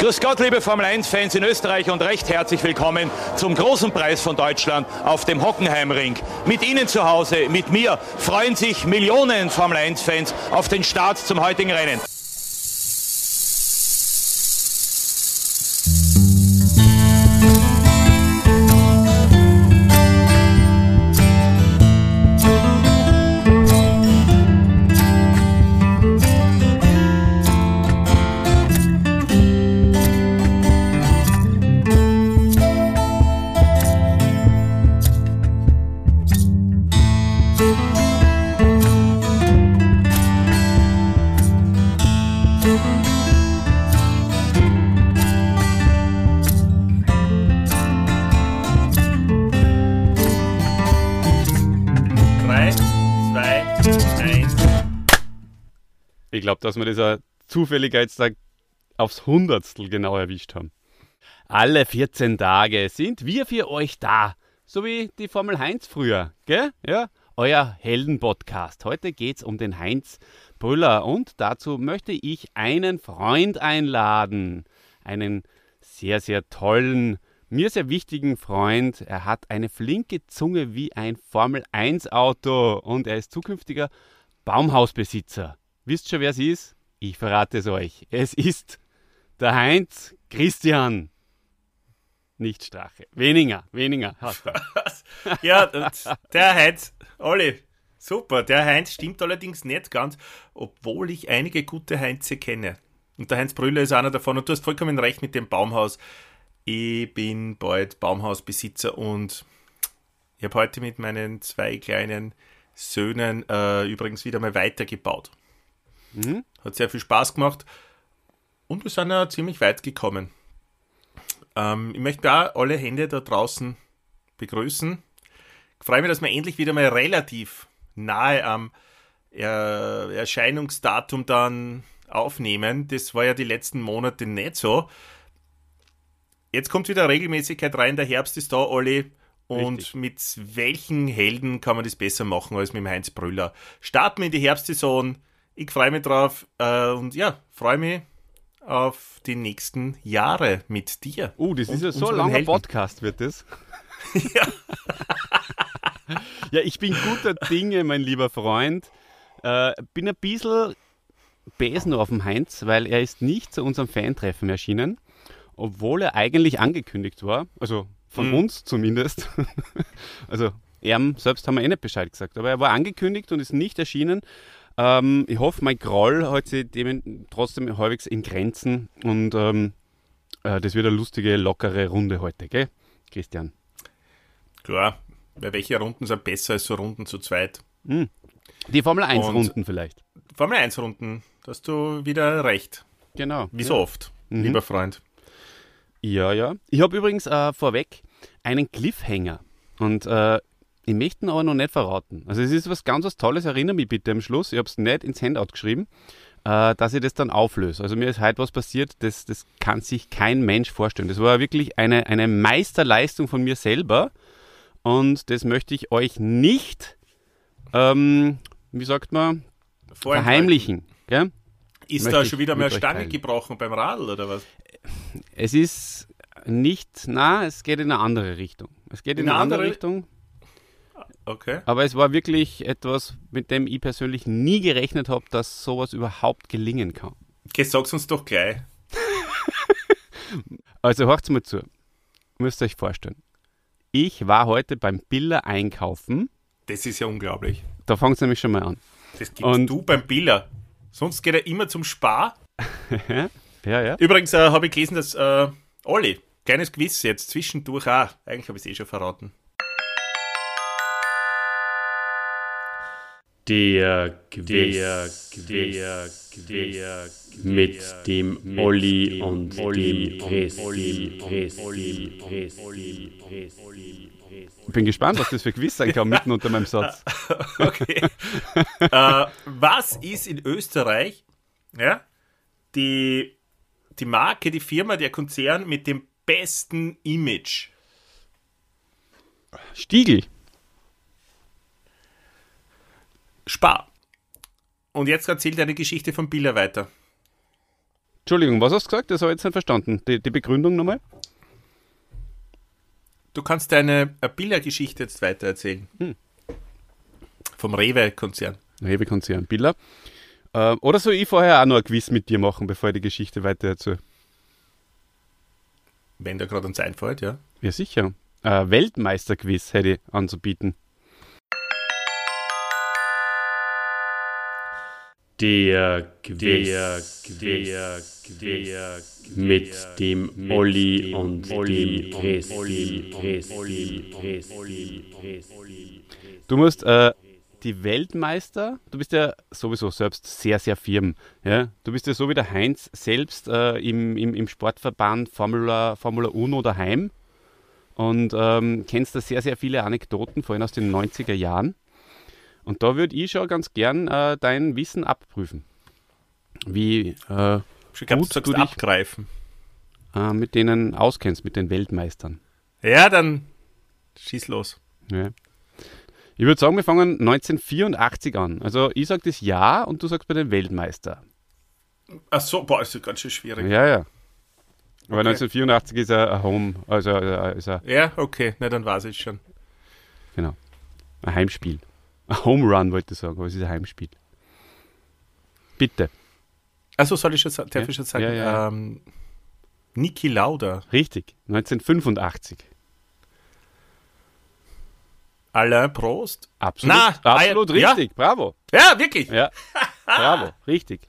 Grüß Gott, liebe Formel 1-Fans in Österreich und recht herzlich willkommen zum großen Preis von Deutschland auf dem Hockenheimring. Mit Ihnen zu Hause, mit mir, freuen sich Millionen Formel 1-Fans auf den Start zum heutigen Rennen. Dass wir das auch Zufälligkeitstag aufs Hundertstel genau erwischt haben. Alle 14 Tage sind wir für euch da. So wie die Formel Heinz früher, gell? Ja, euer Helden-Podcast. Heute geht es um den Heinz Brüller und dazu möchte ich einen Freund einladen. Einen sehr, sehr tollen, mir sehr wichtigen Freund. Er hat eine flinke Zunge wie ein Formel 1 Auto und er ist zukünftiger Baumhausbesitzer. Wisst schon, wer es ist? Ich verrate es euch. Es ist der Heinz Christian. Nicht Strache. Weniger, weniger. ja, der Heinz, Olli, super. Der Heinz stimmt allerdings nicht ganz, obwohl ich einige gute Heinze kenne. Und der Heinz Brüller ist einer davon. Und du hast vollkommen recht mit dem Baumhaus. Ich bin bald Baumhausbesitzer und ich habe heute mit meinen zwei kleinen Söhnen äh, übrigens wieder mal weitergebaut. Mhm. Hat sehr viel Spaß gemacht. Und wir sind ja ziemlich weit gekommen. Ähm, ich möchte auch alle Hände da draußen begrüßen. Ich freue mich, dass wir endlich wieder mal relativ nahe am er Erscheinungsdatum dann aufnehmen. Das war ja die letzten Monate nicht so. Jetzt kommt wieder Regelmäßigkeit rein. Der Herbst ist da, Olli. Und Richtig. mit welchen Helden kann man das besser machen als mit dem Heinz Brüller? Starten wir in die Herbstsaison ich freue mich drauf äh, und ja, freue mich auf die nächsten Jahre mit dir. Oh, uh, das ist ja so ein langer Helden. Podcast, wird das. ja. ja, ich bin guter Dinge, mein lieber Freund. Äh, bin ein bisschen besen auf dem Heinz, weil er ist nicht zu unserem Fantreffen erschienen, obwohl er eigentlich angekündigt war. Also von mhm. uns zumindest. also er selbst haben wir eh nicht Bescheid gesagt, aber er war angekündigt und ist nicht erschienen. Ähm, ich hoffe, mein Groll hält sich dem trotzdem halbwegs in Grenzen und ähm, äh, das wird eine lustige, lockere Runde heute, gell, Christian? Klar, weil welche Runden sind besser als so Runden zu zweit? Hm. Die Formel 1 und Runden vielleicht. Formel 1 Runden, da hast du wieder recht. Genau. Wie so oft, mhm. lieber Freund. Ja, ja. Ich habe übrigens äh, vorweg einen Cliffhanger. Und äh, ich möchte ihn aber noch nicht verraten. Also es ist was ganz was Tolles, erinnere mich bitte am Schluss, ich habe es nicht ins Handout geschrieben, äh, dass ich das dann auflöse. Also mir ist heute was passiert, das, das kann sich kein Mensch vorstellen. Das war wirklich eine, eine Meisterleistung von mir selber und das möchte ich euch nicht, ähm, wie sagt man, verheimlichen. Gell? Ist möchte da schon wieder eine Stange gebrochen beim Radl oder was? Es ist nicht, na, es geht in eine andere Richtung. Es geht in, in eine andere, andere Richtung. Okay. Aber es war wirklich etwas, mit dem ich persönlich nie gerechnet habe, dass sowas überhaupt gelingen kann. Okay, sag's uns doch gleich. also hört's mal zu. Müsst ihr euch vorstellen. Ich war heute beim Biller einkaufen. Das ist ja unglaublich. Da fängt es nämlich schon mal an. Das gibst Und du beim Biller. Sonst geht er immer zum Spar. ja, ja. Übrigens äh, habe ich gelesen, dass äh, Olli, kleines Quiz jetzt zwischendurch auch, eigentlich habe ich es eh schon verraten. Der Quiz, der Quiz, mit dem Olli und dem Christi. Ich bin gespannt, was das für Quiz sein kann, mitten unter meinem Satz. okay. äh, was ist in Österreich ja, die, die Marke, die Firma, der Konzern mit dem besten Image? Stiegel. Spar. Und jetzt erzählt eine Geschichte von Biller weiter. Entschuldigung, was hast du gesagt? Das habe ich jetzt nicht verstanden. Die, die Begründung nochmal? Du kannst deine äh, Billergeschichte jetzt weitererzählen. Hm. Vom Rewe-Konzern. Rewe-Konzern, Billa. Äh, oder soll ich vorher auch noch ein Quiz mit dir machen, bevor ich die Geschichte weiter erzähle? Wenn da gerade uns einfällt, ja. Ja, sicher. Äh, Weltmeisterquiz hätte ich anzubieten. Der Quiz, der Quiz, mit dem Olli und dem Christi. Du musst äh, die Weltmeister, du bist ja sowieso selbst sehr, sehr firm. Ja? Du bist ja so wie der Heinz selbst äh, im, im, im Sportverband Formula, Formula Uno daheim und ähm, kennst da sehr, sehr viele Anekdoten, vor allem aus den 90er Jahren. Und da würde ich schon ganz gern äh, dein Wissen abprüfen. Wie äh, Ich glaube, Gut, du du dich- abgreifen. äh, mit denen auskennst, mit den Weltmeistern. Ja, dann schieß los. Ja. Ich würde sagen, wir fangen 1984 an. Also ich sage das Jahr und du sagst bei den Weltmeister. Ach so, boah, ist das ganz schön schwierig. Ja, ja. Aber Okay. 1984 ist er ein Home, also äh, ist er, Ja, okay, na dann weiß ich schon. genau, ein Heimspiel. Home Run wollte ich sagen, aber es ist ein Heimspiel. Bitte. Also soll ich schon, darf Ja. ich schon sagen, Ja, ja. Ähm, Niki Lauda, Richtig. 1985. Alain Prost. Absolut, Na, absolut ja. richtig. Bravo. Ja, wirklich. Ja. Bravo. Richtig.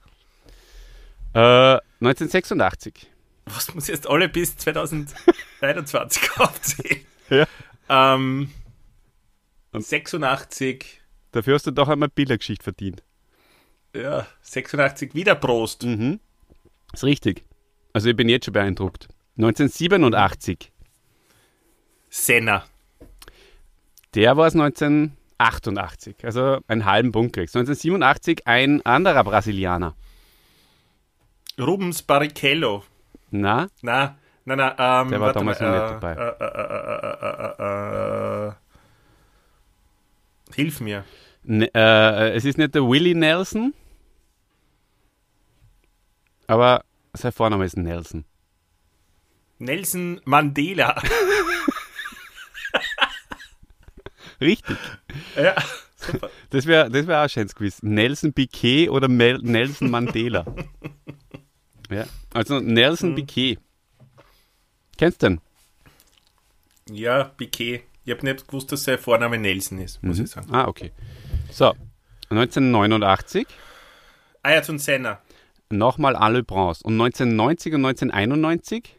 Äh, 1986. Was muss jetzt alle bis 2021 aufzählen? Ja. Ähm, Und- 86, Dafür hast du doch einmal Bildergeschichte verdient. ja, 86 wieder Prost. Mhm. Ist richtig. Also ich bin jetzt schon beeindruckt. 1987. Senna. Der war es 1988. Also einen halben Punkt kriegst. 1987 ein anderer Brasilianer. Rubens Barrichello. Na? Na, na, na, ähm, Der war damals mal, noch nicht äh, dabei. Äh, äh, äh, äh, äh, äh, hilf mir. Ne, äh, es ist nicht der Willie Nelson. Aber sein Vorname ist Nelson. Nelson Mandela. Richtig. ja, super. Das wäre das wär auch ein schönes Quiz. Nelson Piquet oder Mel Nelson Mandela? ja. Also Nelson Piquet. Kennst du den? Ja, Piquet. Ich habe nicht gewusst, dass sein Vorname Nelson ist, muss ich sagen. Ah, okay. So, 1989 Ayrton Senna. nochmal Alain Bronze. Und 1990 und 1991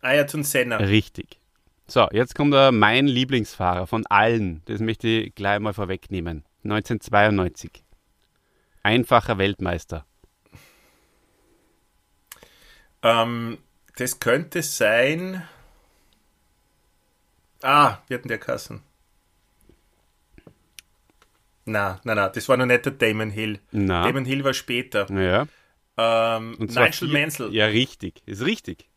Ayrton Senna. richtig. So, jetzt kommt da mein Lieblingsfahrer von allen. Das möchte ich gleich mal vorwegnehmen. 1992. Einfacher Weltmeister. Ähm, das könnte sein. Ah, wir hatten der Kassen. Na, na, na, das war noch nicht der Damon Hill. Na, Damon Hill war später. ja. Ähm, Nigel Mansell. Ja, richtig. Ist richtig.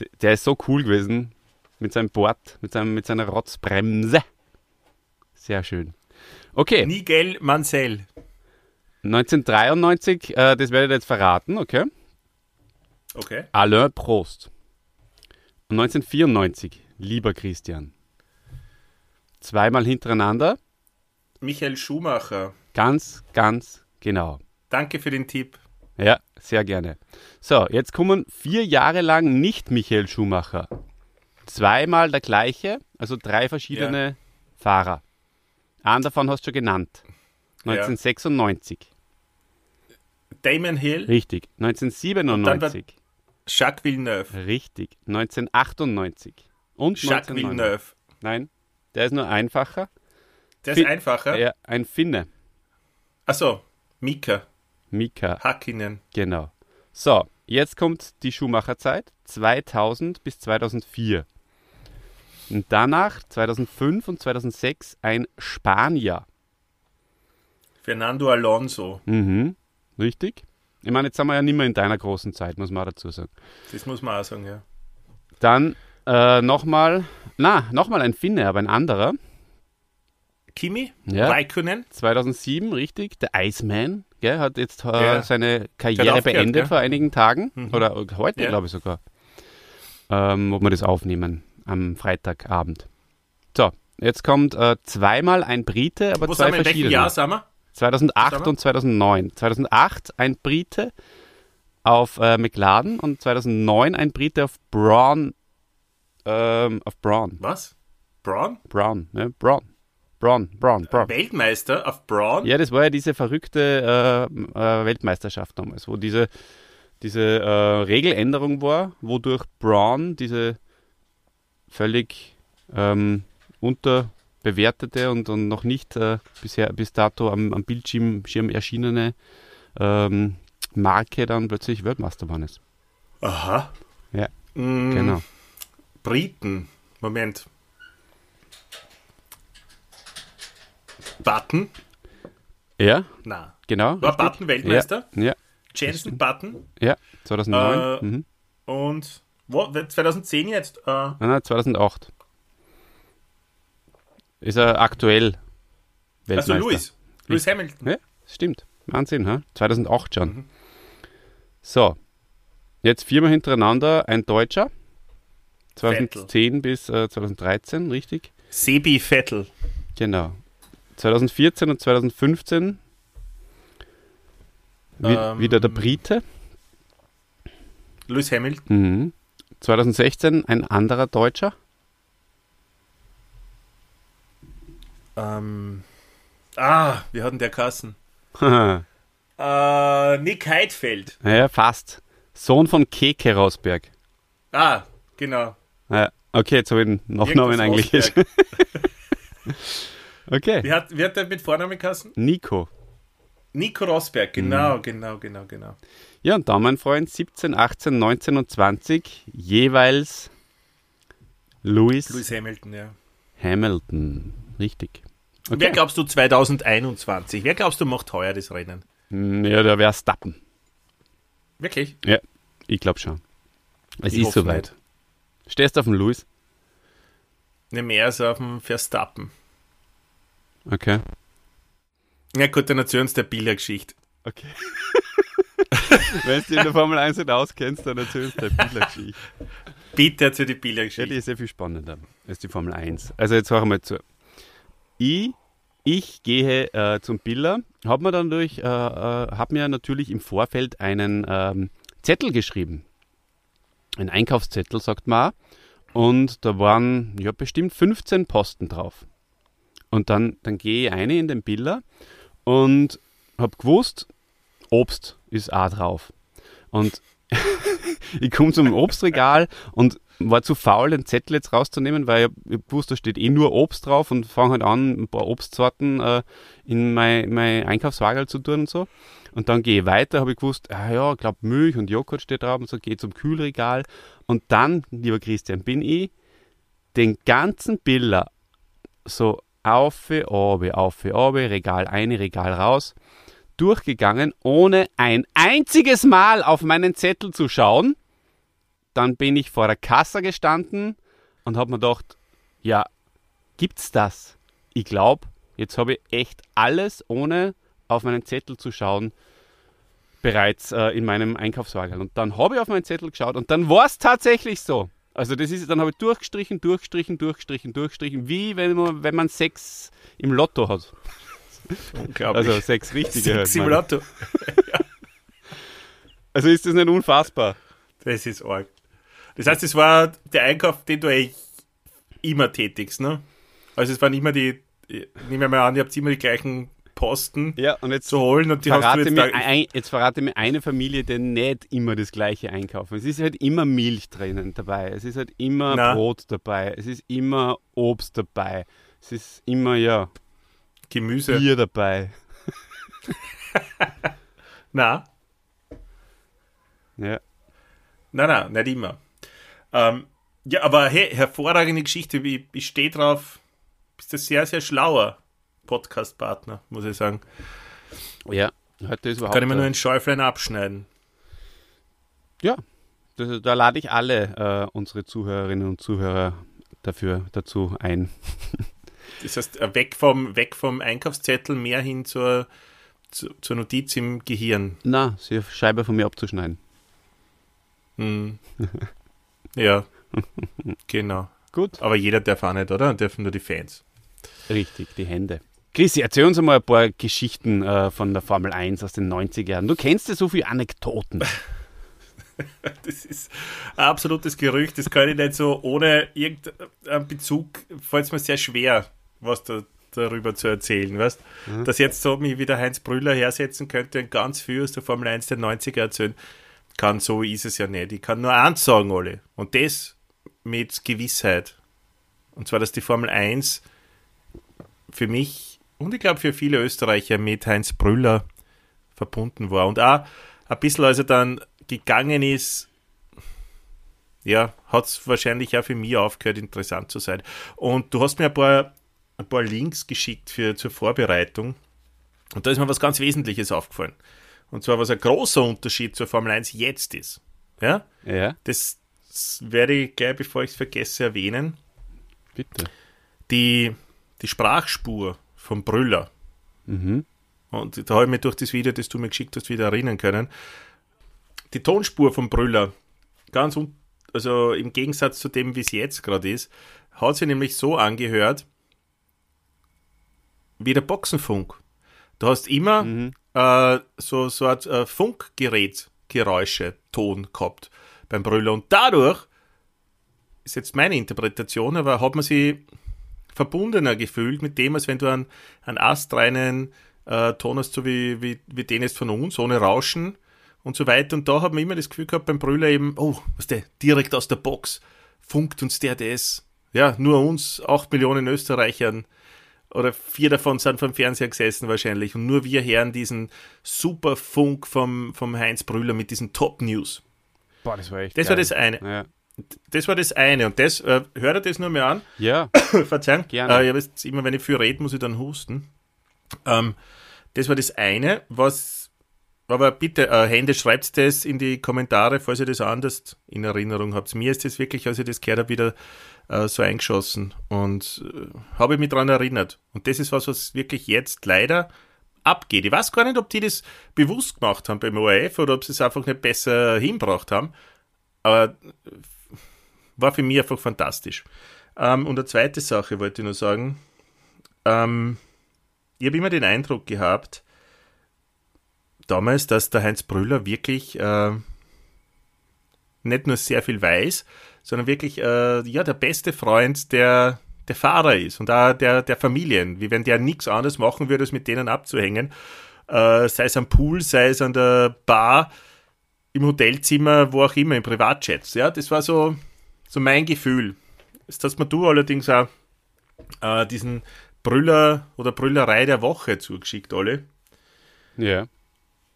D- Der ist so cool gewesen mit seinem Board, mit, seinem, mit seiner Rotzbremse. Sehr schön. Okay, Nigel Mansell. 1993, äh, das werde ich jetzt verraten, okay? Okay. Alain Prost. Und 1994, lieber Christian. Zweimal hintereinander, Michael Schumacher. ganz, ganz genau. Danke für den Tipp. Ja, sehr gerne. So, jetzt kommen vier Jahre lang nicht Michael Schumacher. Zweimal der gleiche, also drei verschiedene Fahrer. Einen davon hast du schon genannt. 1996. Damon Hill. Richtig. 1997. Jacques Villeneuve. Richtig. 1998. Und Jacques 1999. Villeneuve. Nein, der ist nur einfacher. Der Fi- ist einfacher. Ja, ein Finne. Achso, Mika. Mika, Hakkinen. genau. So, jetzt kommt die Schumacher-Zeit. 2000 bis 2004. Und danach 2005 und 2006 ein Spanier. Fernando Alonso. Mhm, richtig. Ich meine, jetzt sind wir ja nicht mehr in deiner großen Zeit, muss man auch dazu sagen. Das muss man auch sagen, ja. Dann äh, nochmal, na, nochmal ein Finne, aber ein anderer. Kimi, Ja. Raikkonen. 2007, richtig. Der Iceman, gell, hat jetzt äh, Ja. seine Karriere aufgehört, beendet gell? vor einigen Tagen. Mhm. Oder heute, Ja. glaube ich sogar. Ähm, wo wir das aufnehmen. Am Freitagabend. So, jetzt kommt äh, zweimal ein Brite, aber Wo zwei sind wir, in welchem verschiedene. Jahr sind wir? 2008 Sag mal. und 2009. 2008 ein Brite auf äh, McLaren und 2009 ein Brite auf Braun. Ähm, auf Braun. Was? Braun? Braun, ne? Braun. Braun, Braun, Braun. Weltmeister auf Braun? Ja, das war ja diese verrückte äh, äh, Weltmeisterschaft damals, wo diese, diese äh, Regeländerung war, wodurch Braun diese völlig ähm, unterbewertete und, und noch nicht äh, bisher bis dato am, am Bildschirm Schirm erschienene ähm, Marke dann plötzlich Weltmeister geworden ist. Aha. Ja, Mm, Genau. Briten. Moment. Button? Ja, Na. genau. War richtig. Button Weltmeister? Ja, Jensen Button? ja 2009. Äh, mhm. Und wo, 2010 jetzt? Äh, Nein, nein, 2008. Ist er aktuell also Weltmeister. Lewis. Lewis Hamilton. Ja, stimmt. Wahnsinn, ha? 2008 schon. Mhm. So, jetzt viermal hintereinander ein Deutscher. 2010 bis äh, 2013, richtig? Sebi Vettel. Genau. 2014 und 2015 wie, Ähm, wieder der Brite. Lewis Hamilton. Mhm. 2016 ein anderer Deutscher. Ähm, ah, wir hatten der Kassen. Äh, Nick Heidfeld. fast. Sohn von Keke Rosberg. Ah, genau. Ja, okay, jetzt habe ich Nachnamen Irgendwas eigentlich. Okay. Wie hat, wie hat der mit Vornamen Kassen? Nico. Nico Rosberg. Genau, genau, genau, genau. Ja, und da, mein Freund, 17, 18, 19 und 20 jeweils Lewis, Lewis Hamilton, ja. Hamilton. Richtig. Wer Okay. glaubst du 2021? Wer glaubst du macht heuer das Rennen? Hm, Ja, da wäre Stappen. Wirklich? Ja, ich glaube schon. Es Ich ist soweit. Stehst du auf dem Lewis? Ne, mehr als auf dem Verstappen. Okay. Ja gut, dann erzähl uns der Bildergeschichte. Okay. Wenn du in der Formel 1 nicht auskennst, dann erzählst du eine Bildergeschichte. Bitte erzähl die Ja, Bildergeschichte. die ist sehr viel spannender als die Formel 1. Also jetzt hör mal zu. Ich, ich gehe äh, zum Biller, habe mir dann durch, äh, äh, habe mir natürlich im Vorfeld einen ähm, Zettel geschrieben. Ein Einkaufszettel, sagt man. auch. Und da waren ja bestimmt 15 Posten drauf. Und dann, dann gehe ich eine in den Biller und habe gewusst, Obst ist auch drauf. Und ich komme zum Obstregal und war zu faul, den Zettel jetzt rauszunehmen, weil ich, ich wusste, da steht eh nur Obst drauf und fange halt an, ein paar Obstsorten äh, in mein, mein Einkaufswagen zu tun und so. Und dann gehe ich weiter, habe ich gewusst, ah ja, ich glaube Milch und Joghurt steht drauf und so, gehe zum Kühlregal. Und dann, lieber Christian, bin ich den ganzen Biller so auf, obe, auf, obe, Regal ein, Regal raus, durchgegangen, ohne ein einziges Mal auf meinen Zettel zu schauen. Dann bin ich vor der Kasse gestanden und habe mir gedacht, ja, gibt's das? Ich glaube, jetzt habe ich echt alles, ohne auf meinen Zettel zu schauen, bereits äh, in meinem Einkaufswagen. Und dann habe ich auf meinen Zettel geschaut und dann war es tatsächlich so. Also das ist, dann habe ich durchgestrichen, durchgestrichen, durchgestrichen, durchgestrichen, wie wenn man, wenn man sechs im Lotto hat. Unglaublich. Also sechs richtige. halt, Sechs im meine ich. Lotto. Also ist das nicht unfassbar? Das ist arg. Das heißt, es war der Einkauf, den du eigentlich immer tätigst, ne? Also es waren immer die, ich nehme mal an, ihr habt immer die gleichen Posten Ja, und jetzt zu holen und die hast du verrate, jetzt mir ein, jetzt verrate mir eine Familie, die nicht immer das gleiche einkaufen. Es ist halt immer Milch drinnen dabei, es ist halt immer Na. Brot dabei, es ist immer Obst dabei, es ist immer, ja, Gemüse. Bier dabei. Na, Ja. nein, nein, nicht immer. Ähm, ja, aber hey, hervorragende Geschichte. Ich, ich stehe drauf. Bist ein sehr, sehr schlauer Podcast-Partner, muss ich sagen. ja, heute ist überhaupt... Kann ich mir nur ein Schäuflein abschneiden. Ja, da, da lade ich alle äh, unsere Zuhörerinnen und Zuhörer dafür dazu ein. Das heißt, äh, weg vom, weg vom Einkaufszettel, mehr hin zur, zu, zur Notiz im Gehirn. Na, sie Scheibe von mir abzuschneiden. Hm. ja, genau. Gut. Aber jeder darf auch nicht, oder? Dürfen nur die Fans. Richtig, die Hände. Chrissy, erzähl uns einmal ein paar Geschichten äh, von der Formel 1 aus den 90er Jahren. Du kennst ja so viele Anekdoten. Das ist ein absolutes Gerücht. Das kann ich nicht so ohne irgendeinen Bezug, fällt es mir sehr schwer, was da, darüber zu erzählen. Weißt? Mhm. Dass jetzt so mich wieder Heinz Brüller hersetzen könnte und ganz viel aus der Formel 1 der 90er erzählen, kann so ist es ja nicht. Ich kann nur eins sagen, alle. Und das mit Gewissheit. Und zwar, dass die Formel 1 für mich und ich glaube für viele Österreicher mit Heinz Brüller verbunden war. Und auch ein bisschen, als er dann gegangen ist, ja, hat es wahrscheinlich auch für mich aufgehört, interessant zu sein. Und du hast mir ein paar, ein paar Links geschickt für, zur Vorbereitung. Und da ist mir was ganz Wesentliches aufgefallen. Und zwar, was ein großer Unterschied zur Formel 1 jetzt ist. Ja? Ja. Das, das werde ich gleich, bevor ich es vergesse, erwähnen. Bitte. Die, die Sprachspur vom Brüller. Mhm. Und da habe ich mich durch das Video, das du mir geschickt hast, wieder erinnern können. Die Tonspur vom Brüller, ganz un also im Gegensatz zu dem, wie es jetzt gerade ist, hat sich nämlich so angehört wie der Boxenfunk. Du hast immer mhm. äh, so, so ein äh, Funkgerätgeräusche, Ton gehabt beim Brüller. Und dadurch, ist jetzt meine Interpretation, aber hat man sie verbundener gefühlt mit dem, als wenn du einen, einen astreinen äh, Ton hast, so wie, wie, wie den jetzt von uns, ohne Rauschen und so weiter. Und da hat man immer das Gefühl gehabt beim Brüller eben, oh, was der, direkt aus der Box funkt uns der das. Ja, nur uns, acht Millionen Österreichern oder vier davon sind vom Fernseher gesessen wahrscheinlich und nur wir hören diesen super Funk vom, vom Heinz Brüller mit diesen Top News. Boah, das war echt Das geil. war das eine. Ja. Das war das eine. Und das, äh, hört ihr das nur mehr an? ja. Verzeihung. Gerne. Äh, jetzt immer, wenn ich viel rede, muss ich dann husten. Ähm, das war das eine, was, aber bitte, äh, Hände, schreibt das in die Kommentare, falls ihr das anders in Erinnerung habt. Mir ist das wirklich, als ich das gehört habe, wieder äh, so eingeschossen und äh, habe ich mich daran erinnert. Und das ist was, was wirklich jetzt leider abgeht. Ich weiß gar nicht, ob die das bewusst gemacht haben beim ORF oder ob sie es einfach nicht besser hinbracht haben. Aber war für mich einfach fantastisch. Ähm, und eine zweite Sache wollte ich nur sagen. Ähm, ich habe immer den Eindruck gehabt, damals, dass der Heinz Brüller wirklich äh, nicht nur sehr viel weiß, sondern wirklich äh, ja, der beste Freund der, der Fahrer ist und auch der, der Familien. Wie wenn der nichts anderes machen würde, als mit denen abzuhängen. Äh, sei es am Pool, sei es an der Bar, im Hotelzimmer, wo auch immer, im Privatjets. Ja, das war so, so mein Gefühl. Jetzt hast mir du allerdings auch äh, diesen Brüller oder Brüllerei der Woche zugeschickt, alle. Ja.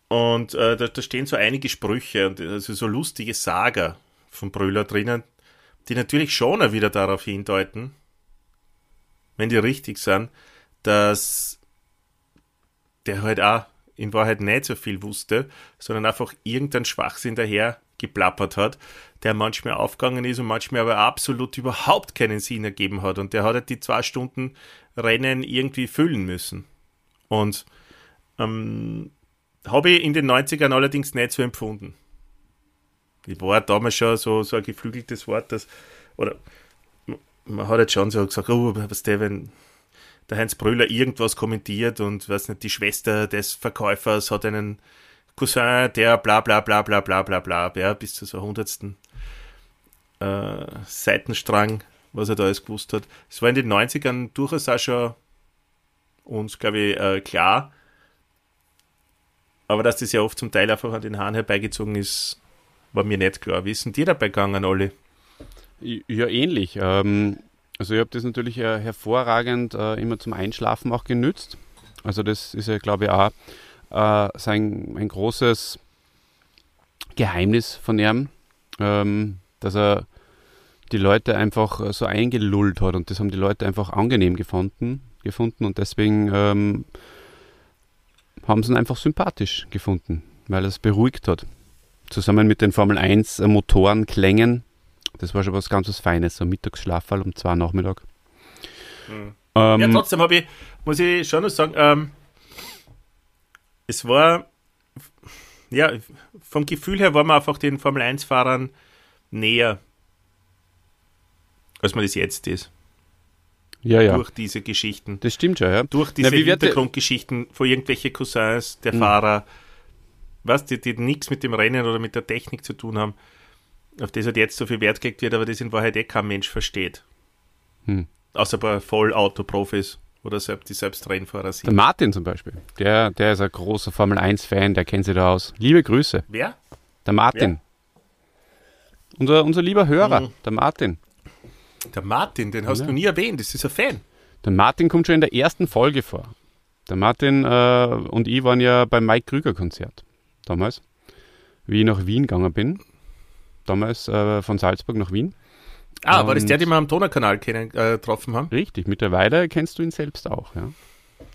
Und äh, da, da stehen so einige Sprüche und also so lustige Sager von Brüller drinnen, die natürlich schon auch wieder darauf hindeuten, wenn die richtig sind, dass der halt auch in Wahrheit nicht so viel wusste, sondern einfach irgendeinen Schwachsinn daher geplappert hat, der manchmal aufgegangen ist und manchmal aber absolut überhaupt keinen Sinn ergeben hat. Und der hat halt die zwei Stunden Rennen irgendwie füllen müssen. Und ähm, habe ich in den 90ern allerdings nicht so empfunden. Ich war damals schon so, so ein geflügeltes Wort, dass, oder man hat jetzt schon so gesagt, oh, was der, wenn der Heinz Brüller irgendwas kommentiert und weiß nicht, die Schwester des Verkäufers hat einen Cousin, der bla bla bla bla bla bla bla, ja, bis zu so hundertsten äh, Seitenstrang, was er da alles gewusst hat. Es war in den 90ern durchaus auch schon uns, glaube ich, äh, klar. Aber dass das ja oft zum Teil einfach an den Haaren herbeigezogen ist, war mir nicht klar. Wie sind die dabei gegangen, alle? Ja, ähnlich. Ähm, also ich habe das natürlich äh, hervorragend äh, immer zum Einschlafen auch genützt. Also das ist ja, glaube ich, auch äh, sein ein großes Geheimnis von ihm, ähm, dass er die Leute einfach äh, so eingelullt hat und das haben die Leute einfach angenehm gefunden, gefunden und deswegen ähm, haben sie ihn einfach sympathisch gefunden, weil er es beruhigt hat. Zusammen mit den Formel 1 äh, Motorenklängen, das war schon was ganz was Feines, so ein Mittagsschlafall um zwei Nachmittag. Mhm. Ähm, Ja, trotzdem habe ich, muss ich schon noch sagen, ähm, es war, ja, vom Gefühl her war man einfach den Formel 1-Fahrern näher, als man das jetzt ist. ja, ja. Durch diese Geschichten. Das stimmt schon, ja. Durch diese Na, Hintergrundgeschichten von irgendwelche Cousins der Mhm. Fahrer, was, die, die nichts mit dem Rennen oder mit der Technik zu tun haben, auf das halt jetzt so viel Wert gelegt wird, aber das in Wahrheit eh kein Mensch versteht. Hm. Außer ein paar Vollautoprofis oder selbst, die selbst Rennfahrer Der sind. Martin zum Beispiel, der, der ist ein großer Formel 1-Fan, der kennt sich da aus. Liebe Grüße, Wer? der Martin. Unser, unser lieber Hörer, Mhm. der Martin. Der Martin, den hast Ja. du nie erwähnt, das ist ein Fan. Der Martin kommt schon in der ersten Folge vor. Der Martin äh, und ich waren ja beim Mike Krüger Konzert damals, wie ich nach Wien gegangen bin. Damals äh, von Salzburg nach Wien. Ah, war das der, den wir am Donaukanal kennen, äh, getroffen haben? Richtig, mittlerweile kennst du ihn selbst auch. Ja.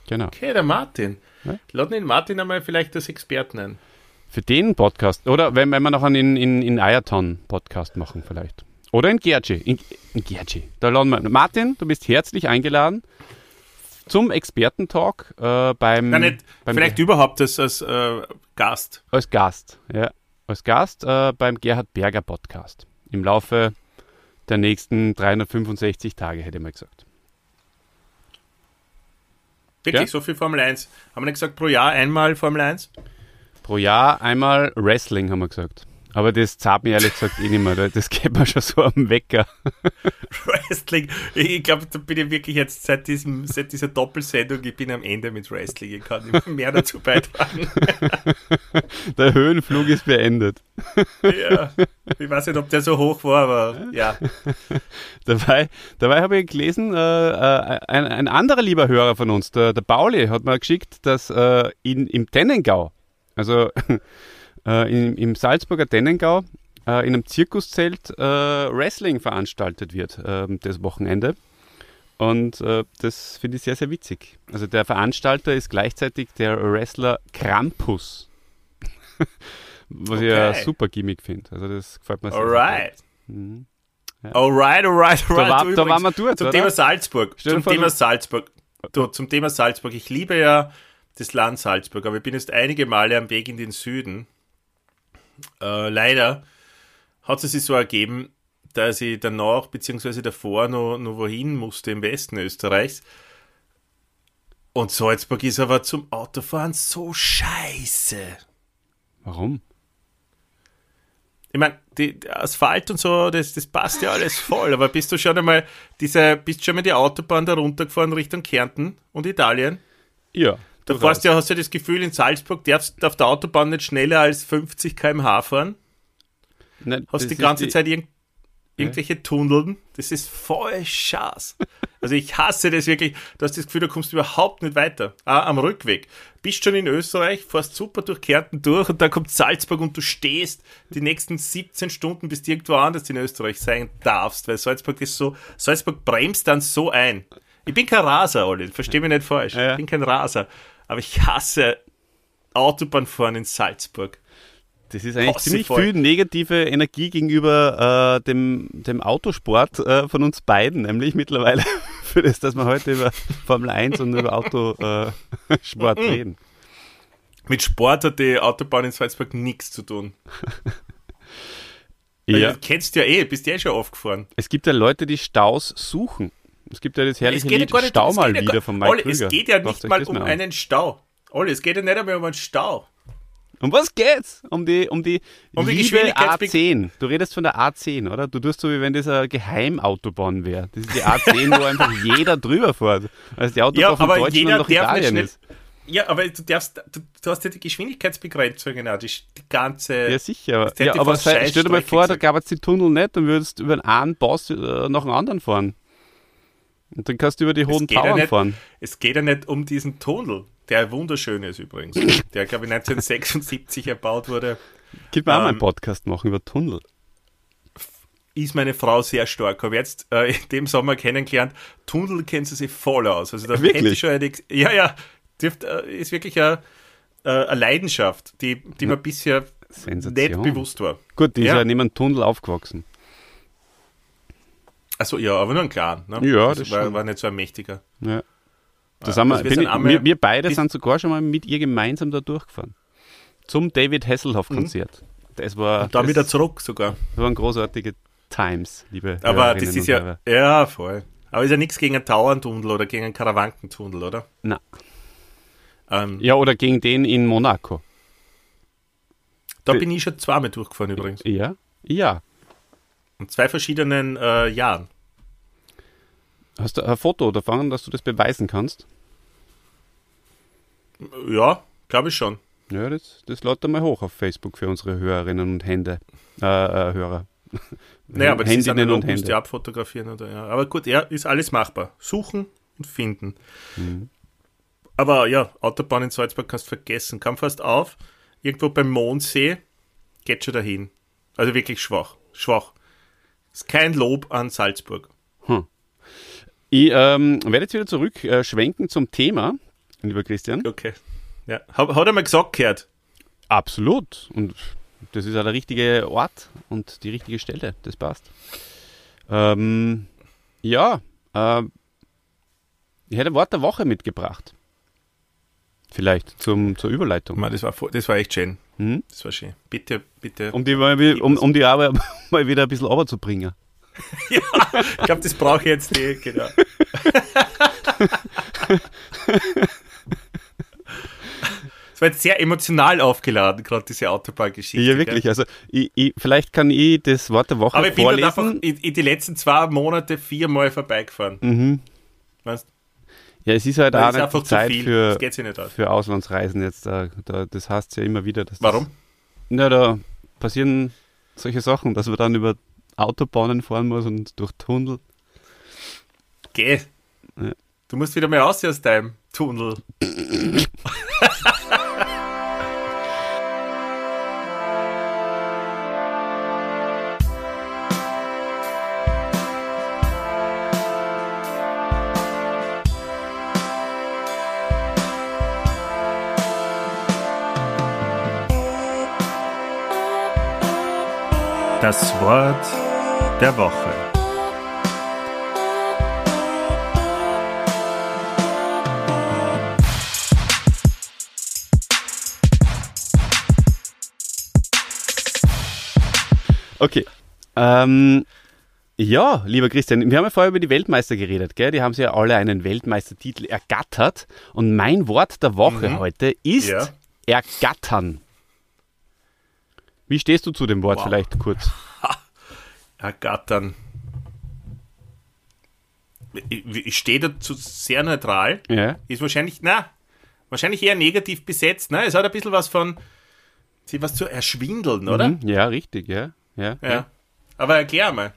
Genau. Okay, der Martin. Ja. Laden den Martin einmal vielleicht als Experten ein. Für den Podcast, oder wenn, wenn wir noch einen in, in, in Eierton Podcast machen vielleicht. Oder in Gerci. In, in Gerci. Da laden wir. Martin, du bist herzlich eingeladen zum Expertentalk äh, beim, Nein, nicht, beim vielleicht überhaupt als, als äh, Gast. als Gast. Ja, als Gast äh, beim Gerhard Berger Podcast. Im Laufe der nächsten 365 Tage, hätte ich mal gesagt. Wirklich, Ja? so viel Formel 1. Haben wir nicht gesagt, pro Jahr einmal Formel 1? Pro Jahr einmal Wrestling, haben wir gesagt. Aber das zahlt mir ehrlich gesagt eh nicht mehr. Das geht mir schon so am Wecker. Wrestling. Ich glaube, da bin ich wirklich jetzt seit, diesem, seit dieser Doppelsendung, ich bin am Ende mit Wrestling. Ich kann nicht mehr dazu beitragen. Der Höhenflug ist beendet. ja. Ich weiß nicht, ob der so hoch war, aber ja. Dabei, dabei habe ich gelesen, äh, äh, ein, ein anderer lieber Hörer von uns, der, der Pauli, hat mir geschickt, dass äh, in, im Tennengau, also äh, im, im Salzburger Tennengau, äh, in einem Zirkuszelt äh, Wrestling veranstaltet wird äh, das Wochenende. Und äh, das finde ich sehr, sehr witzig. Also der Veranstalter ist gleichzeitig der Wrestler Krampus. Was ich ja Okay. super Gimmick finde. Also das gefällt mir sehr. Alright. Mhm. Ja. Alright, alright, alright. Da, war, Du da waren wir dort, Zum oder? Thema Salzburg. Stell Zum vor, Thema du- Salzburg. Du, zum Thema Salzburg. Ich liebe ja das Land Salzburg, aber ich bin jetzt einige Male am Weg in den Süden. Äh, leider hat es sich so ergeben, dass ich danach beziehungsweise davor noch, noch wohin musste im Westen Österreichs. Und Salzburg ist aber zum Autofahren so scheiße. Warum? Ich meine, die, der Asphalt und so, das, das passt ja alles voll, aber bist du schon einmal diese, bist schon mal die Autobahn da runtergefahren Richtung Kärnten und Italien? Ja. Da fährst du ja, hast du ja das Gefühl, in Salzburg darfst du auf der Autobahn nicht schneller als 50 km/h fahren. Nein, Hast die ganze Zeit irgend, irgendwelche Tunneln. Das ist voll Schaß. Also ich hasse das wirklich. Du hast das Gefühl, du kommst überhaupt nicht weiter. Auch am Rückweg. Bist schon in Österreich, fährst super durch Kärnten durch und dann kommt Salzburg und du stehst die nächsten 17 Stunden, bis du irgendwo anders in Österreich sein darfst, weil Salzburg ist so, Salzburg bremst dann so ein. Ich bin kein Raser, Olli, versteh mich nicht falsch. Ja, ja. Ich bin kein Raser. Aber ich hasse Autobahnfahren in Salzburg. Das ist eigentlich Hasse ziemlich voll. viel negative Energie gegenüber äh, dem, dem Autosport äh, von uns beiden, nämlich mittlerweile für das, dass wir heute über Formel 1 und über Autosport äh, Mhm. reden. Mit Sport hat die Autobahn in Salzburg nichts zu tun. Ja. Du kennst ja eh, bist ja eh schon aufgefahren. Es gibt ja Leute, die Staus suchen. Es gibt ja das herrliche Lied Stau es mal ja wieder von Mike Olli, Krüger. Es geht ja nicht mal um einen Stau. Olli, es geht ja nicht einmal um einen Stau. Um was geht's? Um die, um die, Um die liebe Geschwindigkeitsbe- A10. Du redest von der A10, oder? Du tust so, wie wenn das eine Geheimautobahn wäre. Das ist die A10, wo einfach jeder drüber fährt. Also die Autobahn Ja, von Deutschland jeder nach nicht Italien ist. Ja, aber du darfst, du, du hast ja die Geschwindigkeitsbegrenzung, genau, die, die ganze. Ja, sicher. Ja, aber sei, stell dir mal vor, da gab es die Tunnel nicht, dann würdest du über einen Boss äh, nach dem anderen fahren. Und dann kannst du über die hohen ja Tauern nicht. fahren. Es geht ja nicht um diesen Tunnel, der wunderschön ist übrigens. der, glaube ich, 1976 erbaut wurde. Gib mir auch mal einen Ähm, Podcast machen über Tunnel. ist meine Frau sehr stark. Habe jetzt äh, in dem Sommer kennengelernt. Tunnel kennt sie sich voll aus. Also da Wirklich? hätte ich schon eine, ja, ja, dürft, äh, ist wirklich eine, äh, eine Leidenschaft, die, die mir bisher Sensation. nicht bewusst war. Gut, die ist Ja. ja neben einem Tunnel aufgewachsen. Achso, ja, aber nur ein kleinen. Ne? Ja, das das war, war nicht so ein mächtiger. Ja. Das Ja, haben wir, also wir bin ich, wir, wir beide sind sogar schon mal mit ihr gemeinsam da durchgefahren. Zum David Hasselhoff-Konzert. Das war, Und dann das wieder zurück sogar. waren großartige Times, liebe Aber das ist ja. Ja, voll. Aber ist ja nichts gegen einen Tauerntunnel oder gegen einen Karawankentunnel, oder? Na. Ähm, Ja, oder gegen den in Monaco. da bin ich schon zweimal durchgefahren übrigens. Ja? Ja. In zwei verschiedenen äh, Jahren. Hast du ein Foto davon, dass du das beweisen kannst? Ja, glaube ich schon. Ja, das, das lädt mal hoch auf Facebook für unsere Hörerinnen und Hände. Äh, äh, Hörer. Naja, aber das ist analog, und abfotografieren oder ja. Aber gut, ja, ist alles machbar. Suchen und finden. Mhm. Aber ja, Autobahn in Salzburg kannst du vergessen. Kam fast auf. Irgendwo beim Mondsee geht schon dahin. Also wirklich schwach. Schwach. Ist kein Lob an Salzburg. Ich ähm, werde jetzt wieder zurück äh, schwenken zum Thema, lieber Christian. Okay. Ja. Hat, hat er mal gesagt gehört? Absolut. Und das ist auch der richtige Ort und die richtige Stelle. Das passt. Ähm, ja, ähm, ich hätte ein Wort der Woche mitgebracht. Vielleicht zum, zur Überleitung. Mann, das, war, das war echt schön. Mhm. Das war schön. Bitte, bitte. Um die, mal, um, um die Arbeit mal wieder ein bisschen runterzubringen. Ich glaube, das brauche ich jetzt nicht. Genau. Es war jetzt sehr emotional aufgeladen, gerade diese Autobahngeschichte. Ja, gell? wirklich. Also, ich, ich, vielleicht kann ich das Wort der Woche Aber ich bin dann einfach vorlesen. in, in die letzten zwei Monate viermal vorbeigefahren. Mhm. Weißt? Ja, es ist halt auch nicht einfach Zeit viel. für, das geht sich nicht aus. für Auslandsreisen jetzt. Da, da, das heißt ja immer wieder. Dass Warum? Das, na, da passieren solche Sachen, dass man dann über Autobahnen fahren muss und durch Tunnel. Geh. Ja. Du musst wieder mal raus aus deinem Tunnel. Das Wort der Woche. Okay. Ähm, ja, lieber Christian, wir haben ja vorher über die Weltmeister geredet, gell? Die haben sich ja alle einen Weltmeistertitel ergattert. Und mein Wort der Woche heute ist Ja. ergattern. Wie stehst du zu dem Wort Wow. vielleicht kurz? ergattern. Ich, ich stehe dazu sehr neutral. Ja. Ist wahrscheinlich, na, wahrscheinlich eher negativ besetzt. Ne? Es hat ein bisschen was von, sie was zu erschwindeln, oder? Mhm, ja, richtig, ja. Ja, Ja. Aber erklär mal.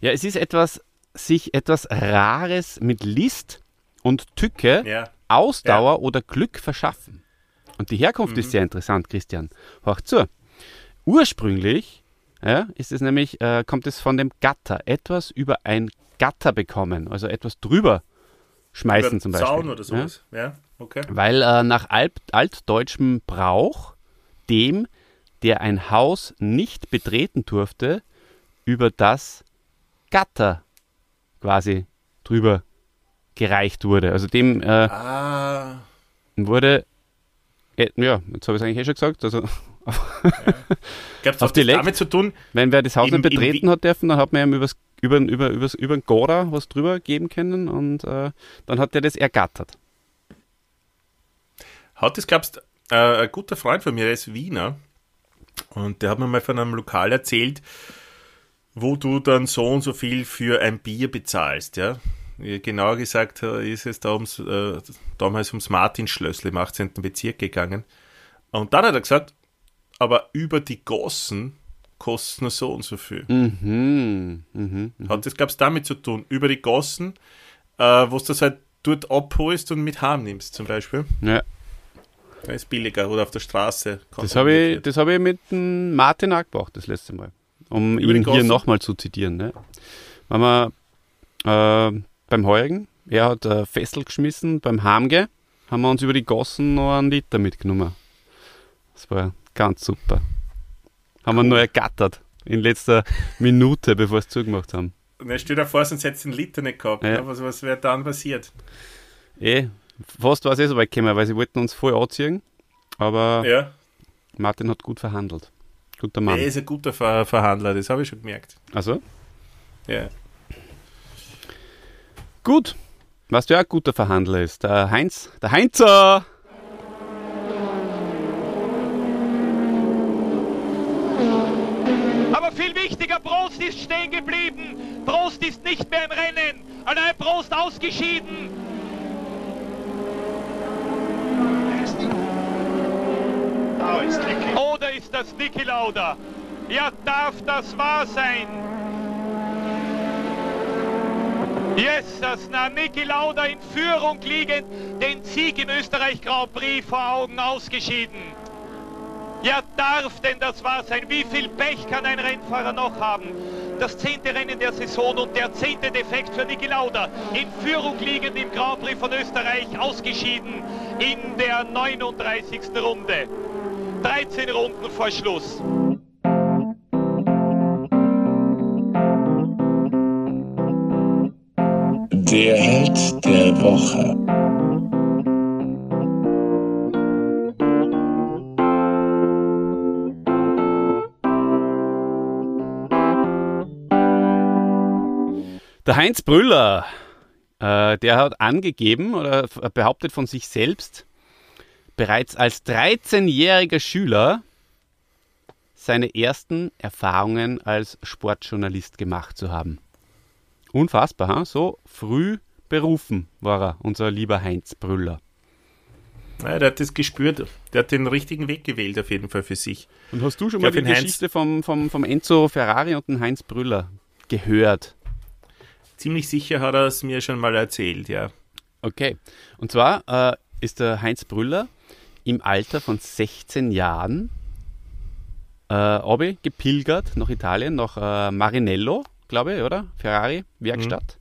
ja, es ist etwas, sich etwas Rares mit List und Tücke, Ja. Ausdauer oder Glück verschaffen. Und die Herkunft Mhm. ist sehr interessant, Christian. Hör zu. Ursprünglich ja, ist es nämlich, äh, kommt es von dem Gatter, etwas über ein Gatter bekommen, also etwas drüber schmeißen Über zum Beispiel. Zaun oder sowas. Ja, okay. Weil äh, nach alt, altdeutschem Brauch dem, der ein Haus nicht betreten durfte, über das Gatter quasi drüber gereicht wurde. Also dem äh, Ah, wurde, äh, ja, jetzt habe ich es eigentlich eh schon gesagt, also hat das Dialekt? damit zu tun? wenn wer das Haus nicht betreten hat dürfen, dann hat man ihm übers, über, über, übers, über den Gora was drüber geben können und äh, dann hat er das ergattert. Hat das, glaubst äh, ein guter Freund von mir, der ist Wiener, und der hat mir mal von einem Lokal erzählt, wo du dann so und so viel für ein Bier bezahlst, ja. Genauer gesagt äh, ist es da ums, äh, damals ums Martinschlössl im 18. Bezirk gegangen. Und dann hat er gesagt, aber über die Gossen kosten nur so und so viel. Mhm. Mhm. Hat das, glaubst du, damit zu tun? Über die Gossen, äh, wo du das halt dort abholst und mit heim nimmst, zum Beispiel. Ja, Da ist billiger oder auf der Straße. das habe ich, das hab ich mit dem Martin auch gemacht, das letzte Mal. Um Über ihn hier nochmal zu zitieren. Ne? Wenn wir äh, beim Heurigen, er hat äh, Fessel geschmissen, beim Hamge haben wir uns über die Gossen noch einen Liter mitgenommen. Das war ganz super. Haben wir nur ergattert in letzter Minute, bevor wir es zugemacht haben. Na, stell dir vor, sonst hättest du den Liter nicht gehabt. Ja. Ja. Was, was wäre dann passiert? Eh, fast war es eh so weit gekommen, weil sie wollten uns voll anziehen. Aber Ja. Martin hat gut verhandelt. Guter Mann. Er ist ein guter Ver Verhandler, das habe ich schon gemerkt. Also, Ja. gut. Was wer ein guter Verhandler ist, der Heinz, der Heinzer. Wichtiger, Prost ist stehen geblieben. Prost ist nicht mehr im Rennen. Allein Prost ausgeschieden. Oder ist das Niki Lauda? Ja, darf das wahr sein? Jesus, na Niki Lauda in Führung liegend, den Sieg im Österreich Grand Prix vor Augen ausgeschieden. Ja, darf denn das wahr sein? Wie viel Pech kann ein Rennfahrer noch haben? Das zehnte Rennen der Saison und der zehnte Defekt für Niki Lauda. In Führung liegend im Grand Prix von Österreich, ausgeschieden in der 39. Runde. 13 Runden vor Schluss. Der Held der Woche. Der Heinz Brüller, äh, der hat angegeben oder behauptet von sich selbst, bereits als 13-jähriger Schüler seine ersten Erfahrungen als Sportjournalist gemacht zu haben. Unfassbar, ha? so früh berufen war er, unser lieber Heinz Brüller. Ja, der hat das gespürt. Der hat den richtigen Weg gewählt, auf jeden Fall für sich. Und hast du schon Ich mal die den Heinz- Geschichte vom, vom, vom Enzo Ferrari und dem Heinz Brüller gehört? Ziemlich sicher hat er es mir schon mal erzählt, ja. Okay. Und zwar äh, ist der Heinz Brüller im Alter von 16 Jahren äh, runter gepilgert nach Italien, nach äh, Marinello, glaube ich, oder? Ferrari, Werkstatt.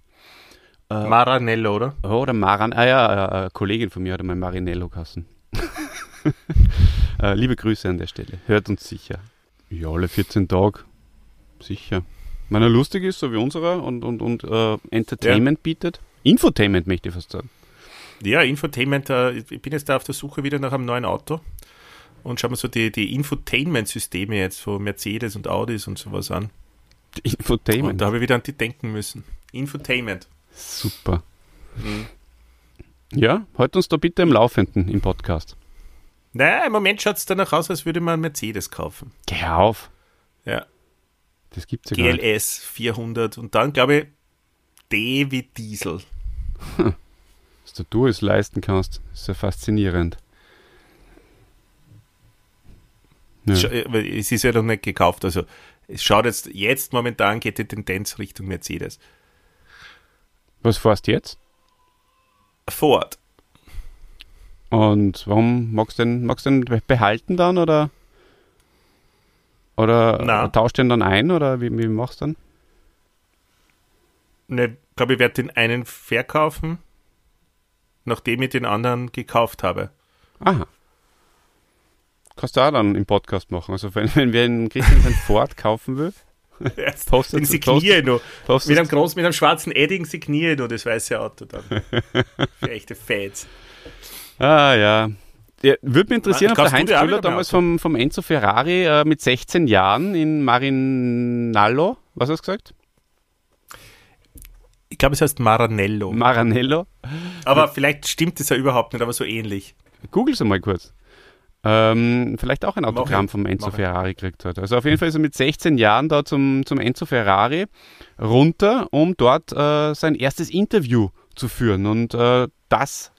Maranello, oder? Oh, oder Maran, ah ja, äh, eine Kollegin von mir hat einmal Marinello kassen. äh, liebe Grüße an der Stelle. Hört uns sicher. Ja, alle 14 Tage. Sicher. Wenn er lustig ist, so wie unserer, und, und, und äh, Entertainment bietet. Infotainment möchte ich fast sagen. Ja, Infotainment, äh, ich bin jetzt da auf der Suche wieder nach einem neuen Auto und schauen wir so die, die Infotainment-Systeme jetzt von Mercedes und Audis und sowas an. Infotainment. Und da habe ich wieder an die denken müssen. Infotainment. Super. Mhm. Ja, halt uns da bitte im Laufenden im Podcast. Naja, im Moment schaut es danach aus, als würde man Mercedes kaufen. Geh auf. Ja, Das gibt's ja gar nicht. GLS 400 und dann, glaube ich, D wie Diesel. Dass du es leisten kannst, ist ja faszinierend. Ja. Es ist ja noch nicht gekauft, also es schaut jetzt, jetzt momentan geht die Tendenz Richtung Mercedes. Was fährst du jetzt? Ford. Und warum magst du den, magst du den be- behalten dann oder? Oder Na. tauscht den dann ein oder wie, wie machst du dann? Ne, glaube ich, werde den einen verkaufen, nachdem ich den anderen gekauft habe. Aha. Kannst du auch dann im Podcast machen. Also wenn, wenn wir einen Christian sein Ford kaufen will, Postet- den signiere ich noch. Mit einem großen, mit einem schwarzen Edding signiere ich noch das weiße Auto dann. Für echte Fans. Ah ja. Ja würde mich interessieren, ob der Heinz ein damals vom, vom Enzo Ferrari äh, mit 16 Jahren in Marinallo, was hast du gesagt? Ich glaube, es heißt Maranello. Maranello. aber vielleicht stimmt es ja überhaupt nicht, aber so ähnlich. Google es mal kurz. Ähm, vielleicht auch ein Autogramm vom Enzo Mach. Ferrari gekriegt hat. Also auf jeden Fall ist er mit 16 Jahren da zum, zum Enzo Ferrari runter, um dort äh, sein erstes Interview zu führen. Und äh, das,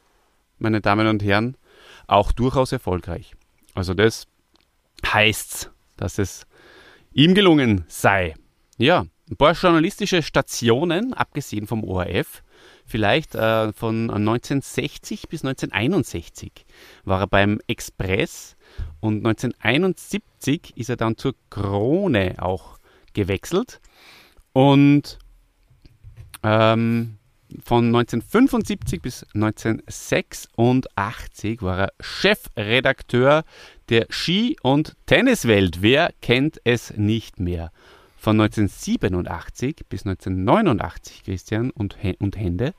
meine Damen und Herren, auch durchaus erfolgreich. Also das heißt, dass es ihm gelungen sei. Ja, ein paar journalistische Stationen, abgesehen vom ORF, vielleicht äh, von 1960 bis 1961 war er beim Express und 1971 ist er dann zur Krone auch gewechselt und ähm, von 1975 bis 1986 war er Chefredakteur der Ski- und Tenniswelt. Wer kennt es nicht mehr? Von 1987 bis 1989, Christian und, und Hände,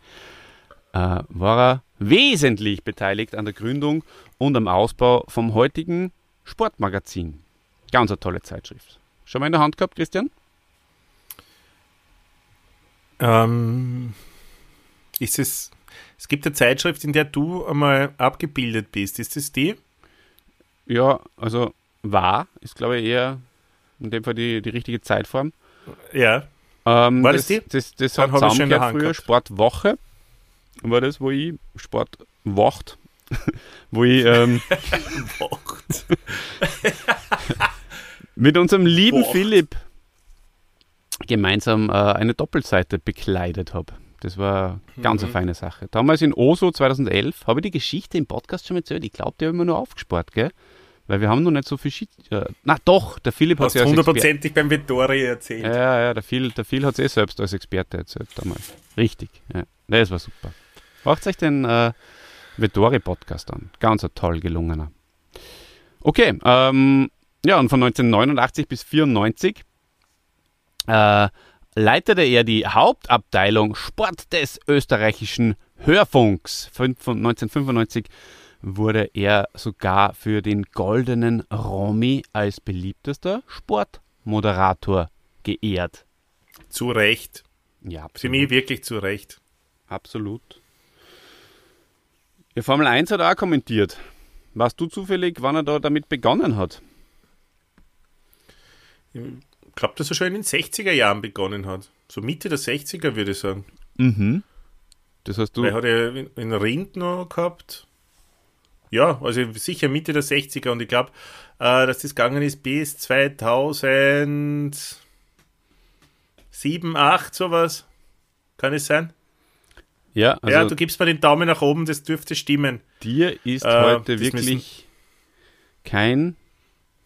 äh, war er wesentlich beteiligt an der Gründung und am Ausbau vom heutigen Sportmagazin. Ganz eine tolle Zeitschrift. Schon mal in der Hand gehabt, Christian? Ähm, ist es, es gibt eine Zeitschrift, in der du einmal abgebildet bist. Ist es die? Ja, also war, ist glaube ich eher in dem Fall die, die richtige Zeitform. Ja. Ähm, War das, das die? Das, das Dann hat zusammengehört früher gehabt. Sportwoche. War das, wo ich Sport wacht, wo ich ähm, mit unserem lieben Wacht. Philipp gemeinsam äh, eine Doppelseite bekleidet habe. Das war ganz Mhm. eine feine Sache. Damals in Oslo 2011 habe ich die Geschichte im Podcast schon erzählt. Ich glaube, die haben wir nur aufgespart, gell? Weil wir haben noch nicht so viel Shit. Äh, na doch, der Philipp hat als Exper- hundertprozentig beim Vittori erzählt. ja, ja, der Phil, der Phil hat es eh selbst als Experte erzählt damals. Richtig, ja. Das war super. Macht euch den äh, Vettori-Podcast an. Ganz ein toll gelungener. Okay, ähm, ja, und von 1989 bis 94 äh, leitete er die Hauptabteilung Sport des österreichischen Hörfunks. Von, von 1995 wurde er sogar für den Goldenen Romy als beliebtester Sportmoderator geehrt. Zu Recht. Ja, Für mich wirklich zu Recht. Absolut. Ja, Formel 1 hat er auch kommentiert. Warst du zufällig, wann er da damit begonnen hat? Ich glaube, dass er schon in den 60er Jahren begonnen hat. So Mitte der 60er, würde ich sagen. Mhm. Das hast du. Weil er hat ja in- in Rind noch gehabt. Ja, also sicher Mitte der 60er und ich glaube, äh, dass das gegangen ist bis 2007, 8 sowas. Kann es sein? Ja, also ja, du gibst mir den Daumen nach oben, das dürfte stimmen. dir ist Äh, heute wirklich kein.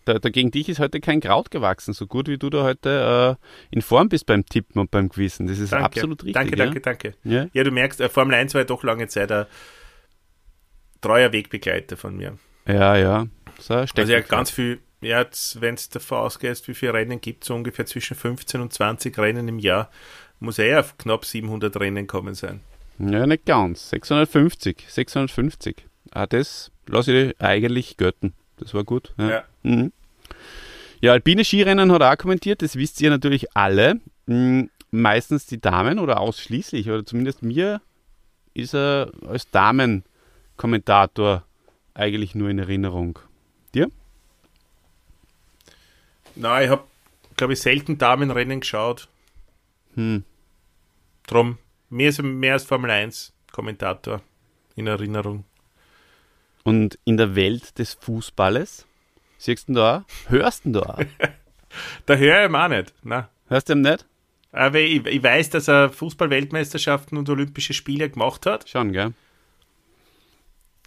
Da, da gegen dich ist heute kein Kraut gewachsen, so gut wie du da heute äh, in Form bist beim Tippen und beim Quizzen. Das ist Danke. absolut richtig. Danke, ja? danke, danke. Ja? Ja, du merkst, äh, Formel 1 war ja doch lange Zeit ein treuer Wegbegleiter von mir. ja, ja. So, Also ja, ganz viel, ja, wenn es davon ausgehst, wie viele Rennen gibt so ungefähr zwischen 15 und 20 Rennen im Jahr, muss er ja auf knapp 700 Rennen kommen sein. Ja, nicht ganz. 650. 650. Ah, das lasse ich eigentlich götten. Das war gut. Ja. Ja. Mhm. Ja, alpine Skirennen hat er auch kommentiert, das wisst ihr natürlich alle. Mhm, meistens die Damen oder ausschließlich, oder zumindest mir ist er als Damenkommentator eigentlich nur in Erinnerung. Dir? Na, ich habe, glaube ich, selten Damenrennen geschaut. Hm. Drum, mehr, ist mehr als Formel 1 Kommentator in Erinnerung. Und in der Welt des Fußballes, siehst du ihn da auch? Hörst du ihn da auch? Da höre ich ihm auch nicht. Na. Hörst du ihn nicht? Aber ich, ich weiß, dass er Fußball-Weltmeisterschaften und Olympische Spiele gemacht hat, Schon, gell?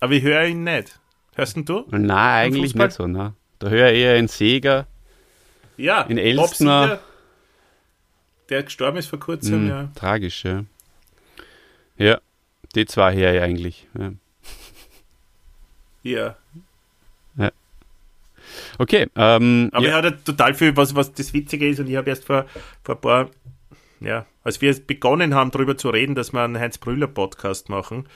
aber ich höre ihn nicht. Hörst ihn du? Nein, eigentlich Fußball? nicht so. Ne? Da höre ich eher einen Seger. Ja, In Elstner. Der gestorben ist vor kurzem, Hm, ja. Tragisch, ja. Ja, die zwei her eigentlich. Ja. ja. Okay, ähm, Aber ja, er hat ja total viel, was, was das Witzige ist, und ich habe erst vor, vor ein paar, ja, als wir begonnen haben, darüber zu reden, dass wir einen Heinz-Brüller-Podcast machen,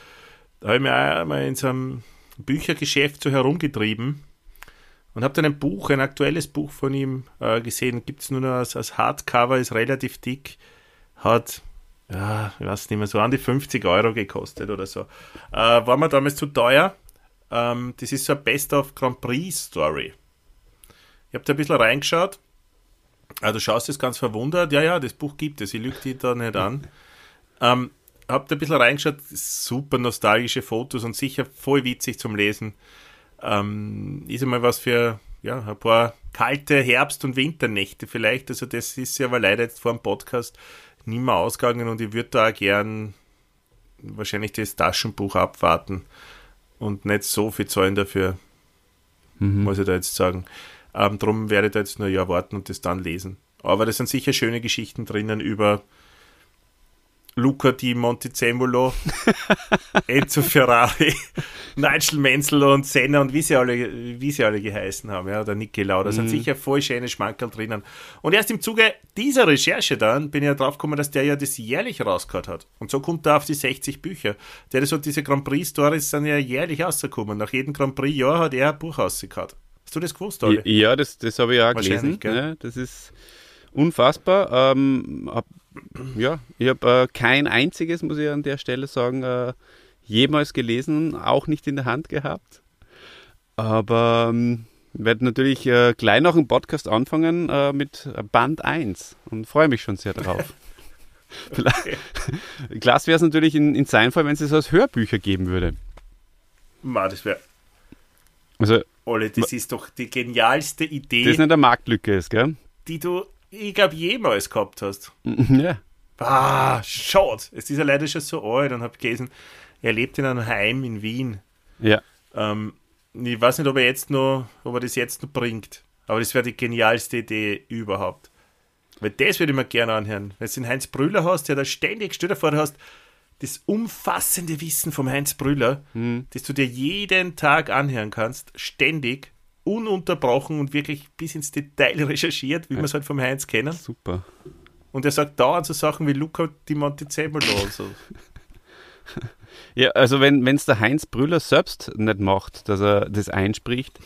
da habe ich mich auch einmal in so einem Büchergeschäft so herumgetrieben und habe dann ein Buch, ein aktuelles Buch von ihm äh, gesehen, gibt es nur noch als, als Hardcover, ist relativ dick, hat, ja, ich weiß nicht mehr, so an die 50 Euro gekostet oder so. Äh, war mir damals zu teuer. Ähm, das ist so eine Best-of Grand Prix-Story. Ich habe da ein bisschen reingeschaut. Ah, du schaust jetzt ganz verwundert. Ja, ja, das Buch gibt es. Ich lüge dich da nicht an. Ähm, hab da ein bisschen reingeschaut. Super nostalgische Fotos und sicher voll witzig zum Lesen. Ähm, ist einmal was für ja, ein paar kalte Herbst- und Winternächte vielleicht. Also das ist ja aber leider jetzt vor dem Podcast nie mehr ausgegangen und ich würde da gern wahrscheinlich das Taschenbuch abwarten und nicht so viel zahlen dafür, muss ich da jetzt sagen. Ähm, drum werde ich da jetzt nur ein Jahr warten und das dann lesen. Aber da sind sicher schöne Geschichten drinnen über Luca Di Montezemolo, Enzo Ferrari, Nigel Menzel und Senna und wie sie alle, wie sie alle geheißen haben, ja, oder Niki Lauda. Da sind sicher voll schöne Schmankerl drinnen. Und erst im Zuge dieser Recherche dann bin ich ja drauf gekommen, dass der ja das jährlich rausgehört hat. Und so kommt er auf die 60 Bücher. Der so diese Grand Prix-Stories sind ja jährlich rausgekommen. Nach jedem Grand Prix-Jahr hat er ein Buch rausgehört. Hast du das gewusst, Olli? Ja, das, das habe ich auch gelesen. Ja, das ist unfassbar. Ähm, hab, ja, ich habe äh, kein einziges, muss ich an der Stelle sagen, äh, jemals gelesen, auch nicht in der Hand gehabt. Aber ähm, werde natürlich äh, gleich noch einen Podcast anfangen äh, mit Band 1 und freue mich schon sehr darauf. Vielleicht- Klasse wäre es natürlich in, in seinem Fall, wenn es es als Hörbücher geben würde. Ma, das wäre. Also, Olli, das ist doch die genialste das Idee, nicht eine Marktlücke ist, gell? die du, ich glaube, jemals gehabt hast. Ja. Ah, schaut. Es ist ja leider schon so alt und habe gelesen, er lebt in einem Heim in Wien. Ja. Ähm, ich weiß nicht, ob er jetzt noch, ob er das jetzt noch bringt. Aber das wäre die genialste Idee überhaupt. Weil das würde ich mir gerne anhören. Wenn du den Heinz Brüller hast, der da ständig, stell dir vor, du hast das umfassende Wissen vom Heinz Brüller, das du dir jeden Tag anhören kannst, ständig, ununterbrochen und wirklich bis ins Detail recherchiert, wie wir es halt vom Heinz kennen. Super. Und er sagt dauernd so Sachen wie Luca di Montezemolo und so. Ja, also wenn es der Heinz Brüller selbst nicht macht, dass er das einspricht,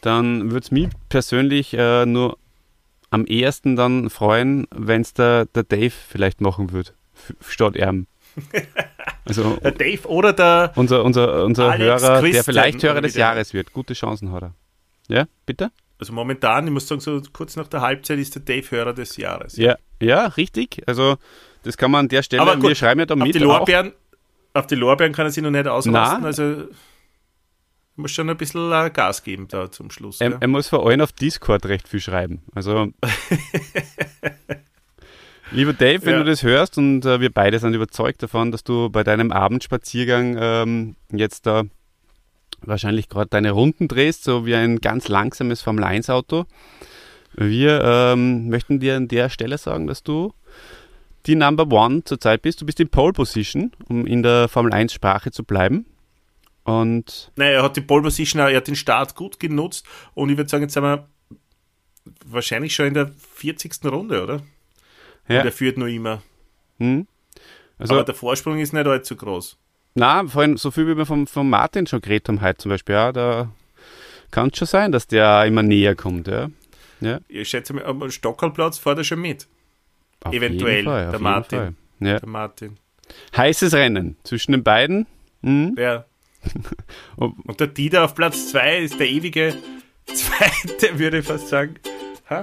dann würde es mich persönlich äh, nur am ehesten dann freuen, wenn es der, der Dave vielleicht machen würde, statt ihm. Also Der Dave oder der unser, unser, unser Alex Hörer, der Christian, vielleicht Hörer des der- Jahres wird. Gute Chancen hat er. Ja, bitte? Also momentan, ich muss sagen, so kurz nach der Halbzeit ist der Dave Hörer des Jahres. Ja, ja, richtig. Also das kann man an der Stelle, Aber gut, wir schreiben ja da auf mit. die Lorbeeren, auf die Lorbeeren kann er sich noch nicht ausrasten. Na. Also muss schon ein bisschen äh, Gas geben da zum Schluss. Er, gell? er muss vor allem auf Discord recht viel schreiben. Also, lieber Dave, wenn Ja. du das hörst und äh, wir beide sind überzeugt davon, dass du bei deinem Abendspaziergang ähm, jetzt da wahrscheinlich gerade deine Runden drehst, so wie ein ganz langsames Formel-1-Auto. Wir ähm, möchten dir an der Stelle sagen, dass du die Number One zurzeit bist. Du bist in Pole Position, um in der Formel-1-Sprache zu bleiben. Und Nein, er hat die Pole Position, er hat den Start gut genutzt und ich würde sagen, jetzt sind wir wahrscheinlich schon in der 40. Runde, oder? Ja. Und er führt noch immer. hm, also Aber der Vorsprung ist nicht allzu groß. Na, vorhin so viel wie wir vom, vom Martin schon geredet haben heute zum Beispiel, ja, da kann es schon sein, dass der immer näher kommt, ja. ja Ich schätze mal, am Stockerplatz fährt er schon mit, auf Eventuell, Fall, der Martin. Ja. der Martin. Heißes Rennen zwischen den beiden. Mhm. Ja. Und der Dieter auf Platz 2 ist der ewige Zweite, würde ich fast sagen. Ha?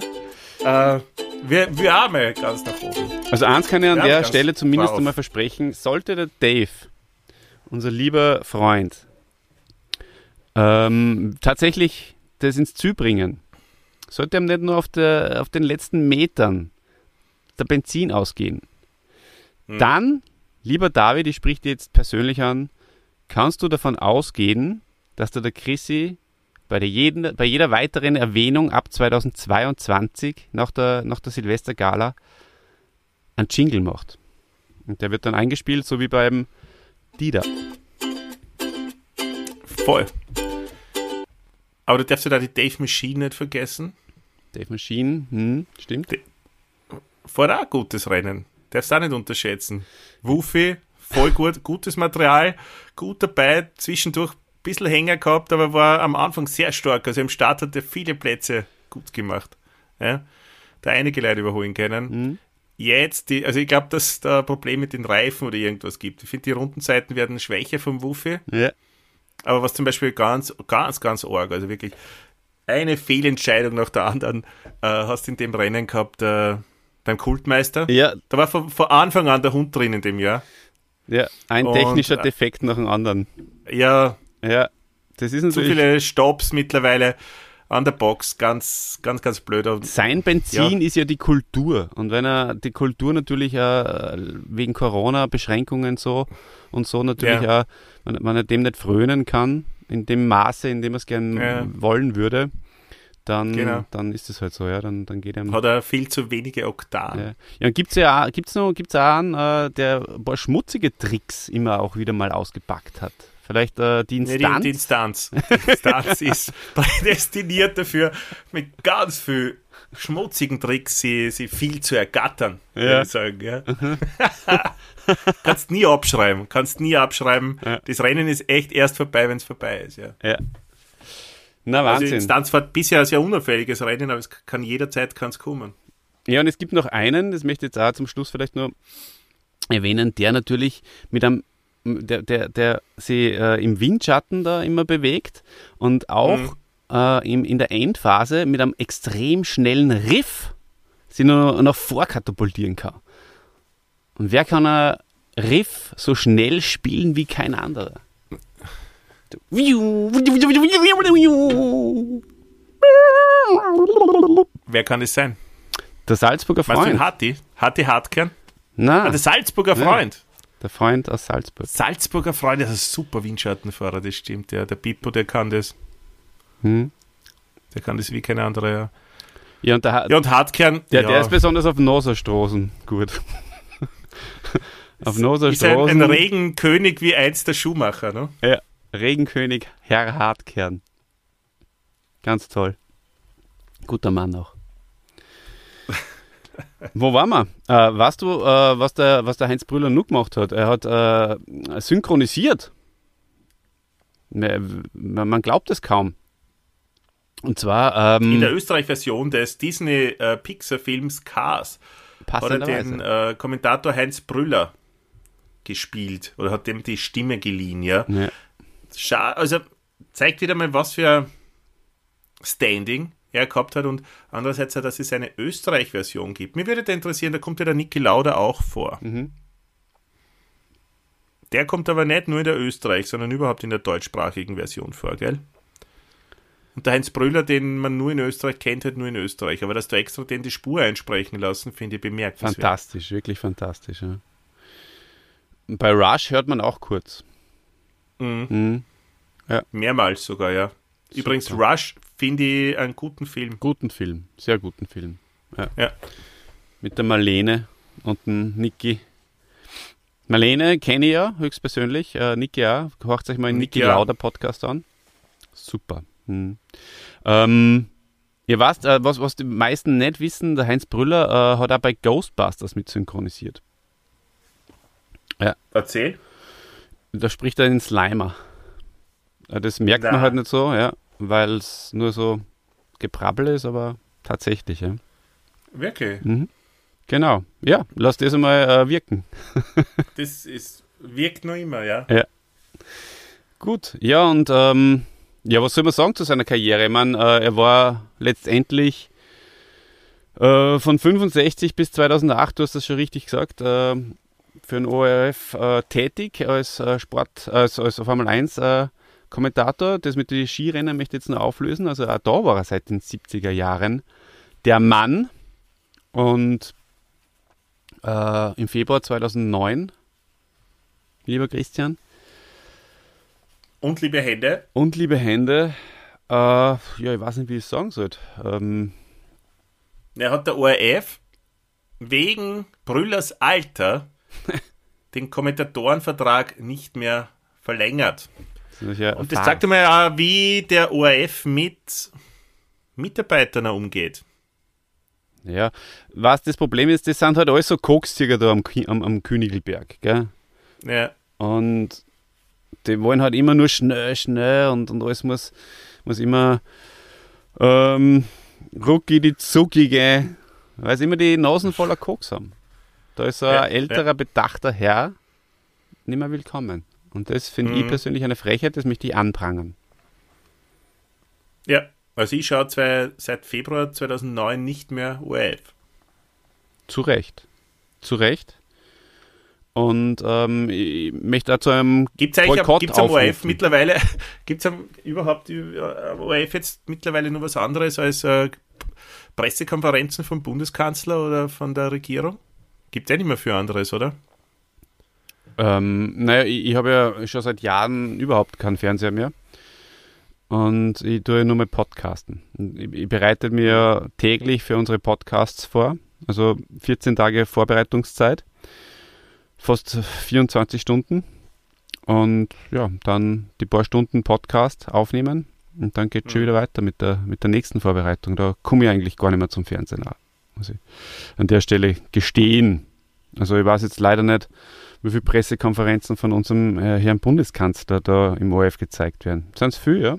Äh, wir, wir haben ja ganz nach oben. Also eins kann ich an der Stelle zumindest einmal versprechen, sollte der Dave, unser lieber Freund, ähm, tatsächlich das ins Ziel bringen, sollte ihm nicht nur auf, der, auf den letzten Metern der Benzin ausgehen. Hm. Dann, lieber David, ich sprich dir jetzt persönlich an, kannst du davon ausgehen, dass du der Chrissy bei, jeden, bei jeder weiteren Erwähnung ab 2022 nach der, nach der Silvestergala einen Jingle macht. Und der wird dann eingespielt, so wie beim Dida. Voll. Aber du darfst ja da die Dave Machine nicht vergessen. Dave Machine, hm, stimmt. Fährt auch gutes Rennen. Darfst auch nicht unterschätzen. Wuffy, voll gut, gutes Material, gut dabei, zwischendurch bisschen Hänger gehabt, aber war am Anfang sehr stark. Also im Start hat er viele Plätze gut gemacht. Ja? Da einige Leute überholen können. Jetzt, die, also ich glaube, dass es da ein Problem mit den Reifen oder irgendwas gibt. Ich finde, die Rundenzeiten werden schwächer vom Wuffy. Ja. Aber was zum Beispiel ganz, ganz, ganz arg, also wirklich eine Fehlentscheidung nach der anderen äh, hast in dem Rennen gehabt äh, beim Kultmeister. Ja, Da war von, von Anfang an der Hund drin in dem Jahr. ja, ein Und, technischer äh, Defekt nach dem anderen. Ja, Ja, das ist zu natürlich. viele Stops mittlerweile an der Box, ganz, ganz, ganz blöd. Sein Benzin ist ja die Kultur. Und wenn er die Kultur natürlich äh, wegen Corona-Beschränkungen so und so natürlich Ja. auch, wenn, wenn er dem nicht frönen kann, in dem Maße, in dem er es gern Ja. wollen würde, dann, Genau. dann ist es halt so, ja. Dann, dann geht er. Hat er viel zu wenige Oktaven. Ja, ja und gibt es ja auch, gibt's noch, gibt's auch einen, äh, der ein paar schmutzige Tricks immer auch wieder mal ausgepackt hat. Vielleicht äh, die Nee, Instanz. die, die Instanz. Die Instanz ist prädestiniert dafür, mit ganz viel schmutzigen Tricks sie, sie viel zu ergattern, Ja. würde ich sagen. Ja. kannst nie abschreiben, kannst nie abschreiben. Ja. Das Rennen ist echt erst vorbei, wenn es vorbei ist. Ja. ja. Na, Also Wahnsinn. Instanz war bisher ein sehr unauffälliges Rennen, aber es kann jederzeit kann's kommen. Ja, und es gibt noch einen, das möchte ich jetzt auch zum Schluss vielleicht nur erwähnen, der natürlich mit einem, der, der, der sich äh, im Windschatten da immer bewegt und auch Mhm. äh, im, in der Endphase mit einem extrem schnellen Riff sich noch nach vorkatapultieren kann. Und wer kann ein Riff so schnell spielen wie kein anderer? Wer kann es sein? Der Salzburger Meinst du den Freund. Hatti? Hatti Hartkern? Na, Ah, der Salzburger. Freund. Der Freund aus Salzburg. Salzburger Freund, das ist ein super Windschattenfahrer, das stimmt. Ja. Der Pippo, der kann das. Hm. Der kann das wie kein anderer. Ja, Ja, und der, ja und Hartkern, Der, ja, der ist besonders auf Noserstraßen gut. auf ist ein, ein Regenkönig wie einst der Schuhmacher. Ne? ja, Regenkönig Herr Hartkern. Ganz toll. Guter Mann auch. Wo waren wir? Äh, weißt du, äh, was, der, was der Heinz Brüller nur gemacht hat? Er hat äh, synchronisiert. Man glaubt es kaum. Und zwar ähm, In der Österreich-Version des Disney-Pixar-Films Cars hat er den äh, Kommentator Heinz Brüller gespielt oder hat dem die Stimme geliehen. Ja? ja. Also zeigt wieder mal, was für Standing er gehabt hat und andererseits, dass es eine Österreich-Version gibt. Mir würde da interessieren, da kommt ja der Niki Lauda auch vor. Mhm. Der kommt aber nicht nur in der Österreich, sondern überhaupt in der deutschsprachigen Version vor, gell? Und der Heinz Brüller, den man nur in Österreich kennt, halt nur in Österreich. Aber dass du extra den die Spur einsprechen lassen, finde ich bemerkenswert. Fantastisch, wirklich fantastisch. Ja. Bei Rush hört man auch kurz. Mhm. Mhm. Mehrmals sogar, ja. Übrigens, Rush finde ich einen guten Film. Guten Film, sehr guten Film. Ja. Ja. Mit der Marlene und dem Niki. Marlene kenne ich ja höchstpersönlich, äh, Niki auch. Hört euch mal den Niki Niki. Lauder Podcast an. Super. Mhm. Ähm, ihr weißt, äh, was, was die meisten nicht wissen, der Heinz Brüller äh, hat auch bei Ghostbusters mit synchronisiert. Erzähl. Da spricht er den Slimer. Äh, Das merkt man Na. halt nicht so, ja, weil es nur so Geprabbel ist, aber tatsächlich, ja. Wirklich. Mhm. Genau, ja, lass das einmal äh, wirken. Das ist, wirkt noch immer, ja. Gut, ja, und ähm, ja, was soll man sagen zu seiner Karriere? Ich meine, äh, er war letztendlich äh, von 65 bis 2008, du hast das schon richtig gesagt, äh, für den ORF äh, tätig als äh, Sport, als, als Formel 1 äh, Kommentator. Das mit den Skirennen möchte ich jetzt noch auflösen. Also auch da war er seit den 70er Jahren der Mann. Und äh, im Februar 2009, lieber Christian, Und liebe Hände, und liebe Hände, äh, ja, ich weiß nicht, wie ich es sagen soll. Ähm, er hat der ORF wegen Brüllers Alter den Kommentatorenvertrag nicht mehr verlängert. Ja Und das zeigt einmal auch, wie der ORF mit Mitarbeitern umgeht. Ja, was das Problem ist, das sind halt alles so Kokstiger da am, am, am Königelberg, gell? Ja, Und die wollen halt immer nur schnell, schnell und, und alles muss, muss immer ähm, rucki die zuckige, weil sie immer die Nasen voller Koks haben. Da ist so Ja, ein älterer, bedachter Herr nicht mehr willkommen. Und das finde ich Mhm. persönlich eine Frechheit, das möchte ich anprangern. ja. Also ich schaue zwei, seit Februar 2009 nicht mehr ORF. Zu Recht. Zu Recht. Und ähm, ich möchte dazu einem Gibt es eigentlich Boykott gibt's am ORF mittlerweile, gibt es überhaupt am ORF jetzt mittlerweile nur was anderes als äh, Pressekonferenzen vom Bundeskanzler oder von der Regierung? Gibt es ja nicht mehr für anderes, oder? Ähm, naja, ich, ich habe ja schon seit Jahren überhaupt keinen Fernseher mehr. und ich tue nur mal Podcasten. Ich, ich bereite mir täglich für unsere Podcasts vor, also 14 Tage Vorbereitungszeit, fast 24 Stunden und ja, dann die paar Stunden Podcast aufnehmen und dann geht es schon wieder weiter mit der, mit der nächsten Vorbereitung. Da komme ich eigentlich gar nicht mehr zum Fernsehen. Muss ich an der Stelle gestehen. Also ich weiß jetzt leider nicht, wie viele Pressekonferenzen von unserem äh, Herrn Bundeskanzler da im ORF gezeigt werden. Sind es viel, ja?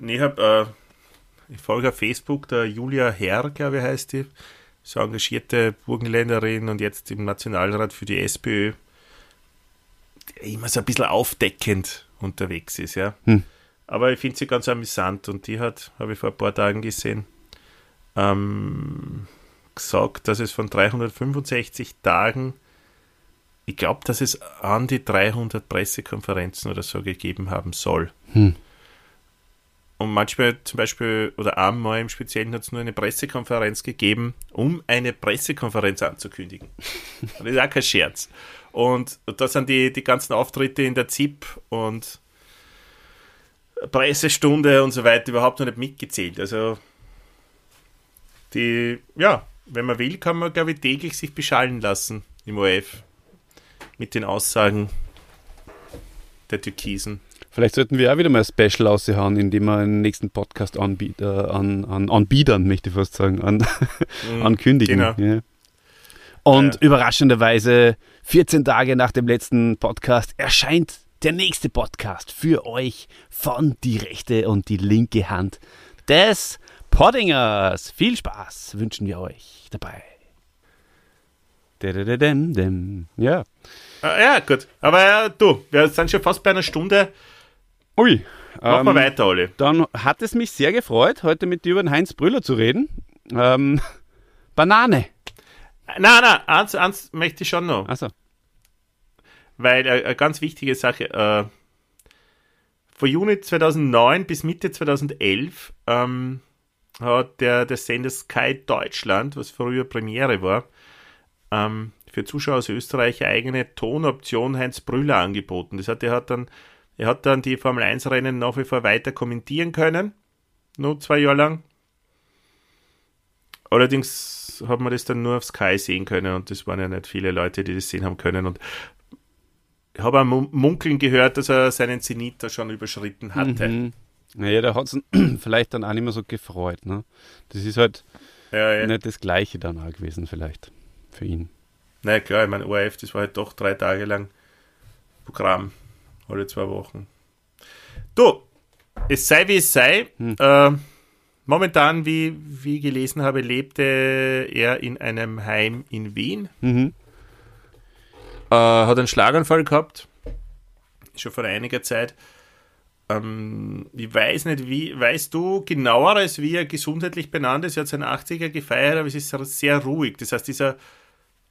Ich habe, äh, ich folge auf Facebook der Julia Herr, glaube ich, heißt die, so engagierte Burgenländerin und jetzt im Nationalrat für die SPÖ, die immer so ein bisschen aufdeckend unterwegs ist, ja. Hm. Aber ich finde sie ganz amüsant und die hat, habe ich vor ein paar Tagen gesehen, ähm, gesagt, dass es von 365 Tagen, ich glaube, dass es an die 300 Pressekonferenzen oder so gegeben haben soll. Hm. Und manchmal zum Beispiel, oder einmal im Speziellen hat es nur eine Pressekonferenz gegeben, um eine Pressekonferenz anzukündigen. das ist auch kein Scherz. Und da sind die, die ganzen Auftritte in der ZIP und Pressestunde und so weiter überhaupt noch nicht mitgezählt. Also die, ja, wenn man will, kann man, glaube ich, täglich sich beschallen lassen im OF mit den Aussagen der Türkisen. Vielleicht sollten wir auch wieder mal ein Special aushauen, indem wir einen nächsten Podcast anbiet, äh, an, an, anbiedern, möchte ich fast sagen, an, mhm, ankündigen. Genau. Ja. Und ja. überraschenderweise, 14 Tage nach dem letzten Podcast, erscheint der nächste Podcast für euch von die rechte und die linke Hand des Poddingers. Viel Spaß wünschen wir euch dabei. Ja. Ja, gut. Aber du, wir sind schon fast bei einer Stunde. Ui. Machen wir weiter, Olli. Dann hat es mich sehr gefreut, heute mit dir über den Heinz Brüller zu reden. Ähm, Banane. Nein, nein, eins, eins möchte ich schon noch. Achso. Weil äh, eine ganz wichtige Sache, äh, von Juni 2009 bis Mitte 2011 ähm, hat der, der Sender Sky Deutschland, was früher Premiere war, ähm, für Zuschauer aus Österreich eine eigene Tonoption Heinz Brüller angeboten. Das heißt, er hat dann er hat dann die Formel 1 Rennen nach wie vor weiter kommentieren können. Nur zwei Jahre lang. Allerdings hat man das dann nur auf Sky sehen können und das waren ja nicht viele Leute, die das sehen haben können. Und ich habe auch munkeln gehört, dass er seinen Zenit da schon überschritten hatte. Mhm. Naja, da hat es vielleicht dann auch nicht mehr so gefreut. Ne? Das ist halt ja, ja. nicht das Gleiche dann auch gewesen, vielleicht für ihn. Na naja, klar, ich meine, ORF, das war halt doch drei Tage lang Programm alle zwei Wochen. Du, es sei wie es sei. Hm. Äh, momentan, wie, wie ich gelesen habe, lebte er in einem Heim in Wien. Mhm. Äh, hat einen Schlaganfall gehabt. Schon vor einiger Zeit. Ähm, ich weiß nicht, wie, weißt du genaueres, wie er gesundheitlich benannt ist? Er hat seinen 80er gefeiert, aber es ist sehr ruhig. Das heißt, ist er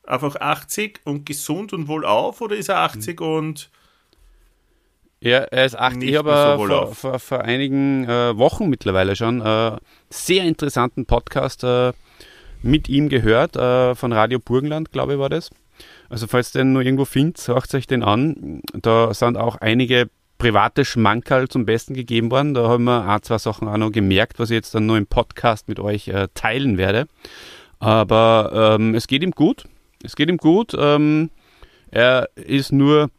einfach 80 und gesund und wohlauf oder ist er 80 mhm. und ja, er ist 80. Ich habe so vor, vor, vor, einigen äh, Wochen mittlerweile schon äh, sehr interessanten Podcast äh, mit ihm gehört, äh, von Radio Burgenland, glaube ich, war das. Also, falls ihr den nur irgendwo findet, sagt euch den an. Da sind auch einige private Schmankerl zum Besten gegeben worden. Da haben wir ein, zwei Sachen auch noch gemerkt, was ich jetzt dann nur im Podcast mit euch äh, teilen werde. Aber ähm, es geht ihm gut. Es geht ihm gut. Ähm, er ist nur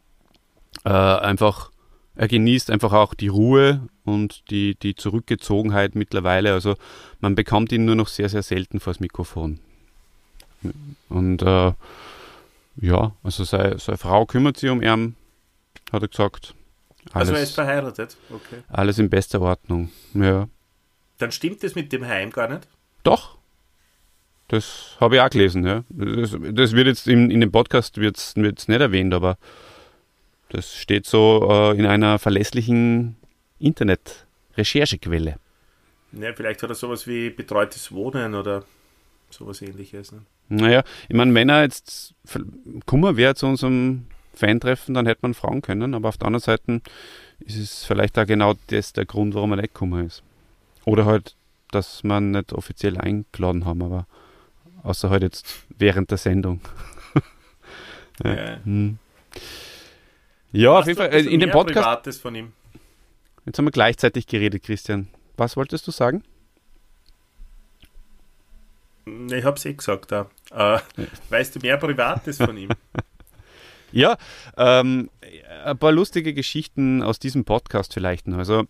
äh, einfach er genießt einfach auch die Ruhe und die, die Zurückgezogenheit mittlerweile. Also man bekommt ihn nur noch sehr, sehr selten vors Mikrofon. Und äh, ja, also seine, seine Frau kümmert sich um ihn, hat er gesagt. Alles, also er ist verheiratet, okay. Alles in bester Ordnung, ja. Dann stimmt das mit dem Heim gar nicht? Doch. Das habe ich auch gelesen, ja. Das, das wird jetzt in, in dem Podcast wird's, wird's nicht erwähnt, aber das steht so äh, in einer verlässlichen Internet-Recherchequelle. Ja, vielleicht hat er sowas wie betreutes Wohnen oder sowas ähnliches. Ne? Naja, ich meine, wenn er jetzt Kummer wäre zu unserem Fan-Treffen, dann hätte man fragen können, aber auf der anderen Seite ist es vielleicht auch genau das der Grund, warum er nicht Kummer ist. Oder halt, dass man nicht offiziell eingeladen haben, aber außer halt jetzt während der Sendung. ja. ja. Hm. Ja, auf jeden Fall. Äh, in dem Podcast. Privates von ihm? Jetzt haben wir gleichzeitig geredet, Christian. Was wolltest du sagen? Ich hab's eh gesagt, da. Äh, weißt du mehr Privates von ihm? Ja, ähm, ein paar lustige Geschichten aus diesem Podcast vielleicht noch. Also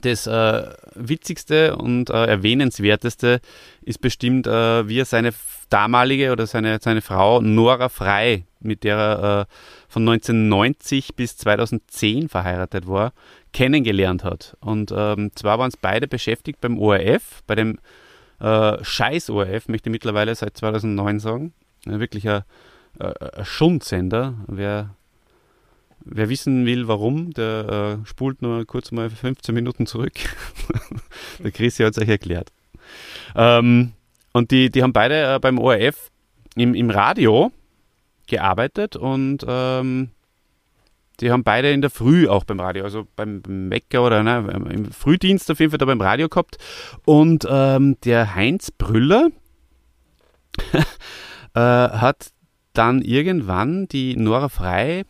das äh, witzigste und äh, erwähnenswerteste ist bestimmt, äh, wie er seine damalige oder seine, seine Frau Nora Frei, mit der er äh, von 1990 bis 2010 verheiratet war, kennengelernt hat. Und ähm, zwar waren es beide beschäftigt beim ORF, bei dem äh, Scheiß ORF, möchte ich mittlerweile seit 2009 sagen. Ja, wirklich ein, ein Schundsender. Wer Wer wissen will, warum, der äh, spult nur kurz mal 15 Minuten zurück. der Christi hat es euch erklärt. Ähm, und die, die haben beide äh, beim ORF im, im Radio gearbeitet und ähm, die haben beide in der Früh auch beim Radio, also beim, beim Wecker oder ne, im Frühdienst auf jeden Fall da beim Radio gehabt. Und ähm, der Heinz Brüller äh, hat dann irgendwann die Nora Frei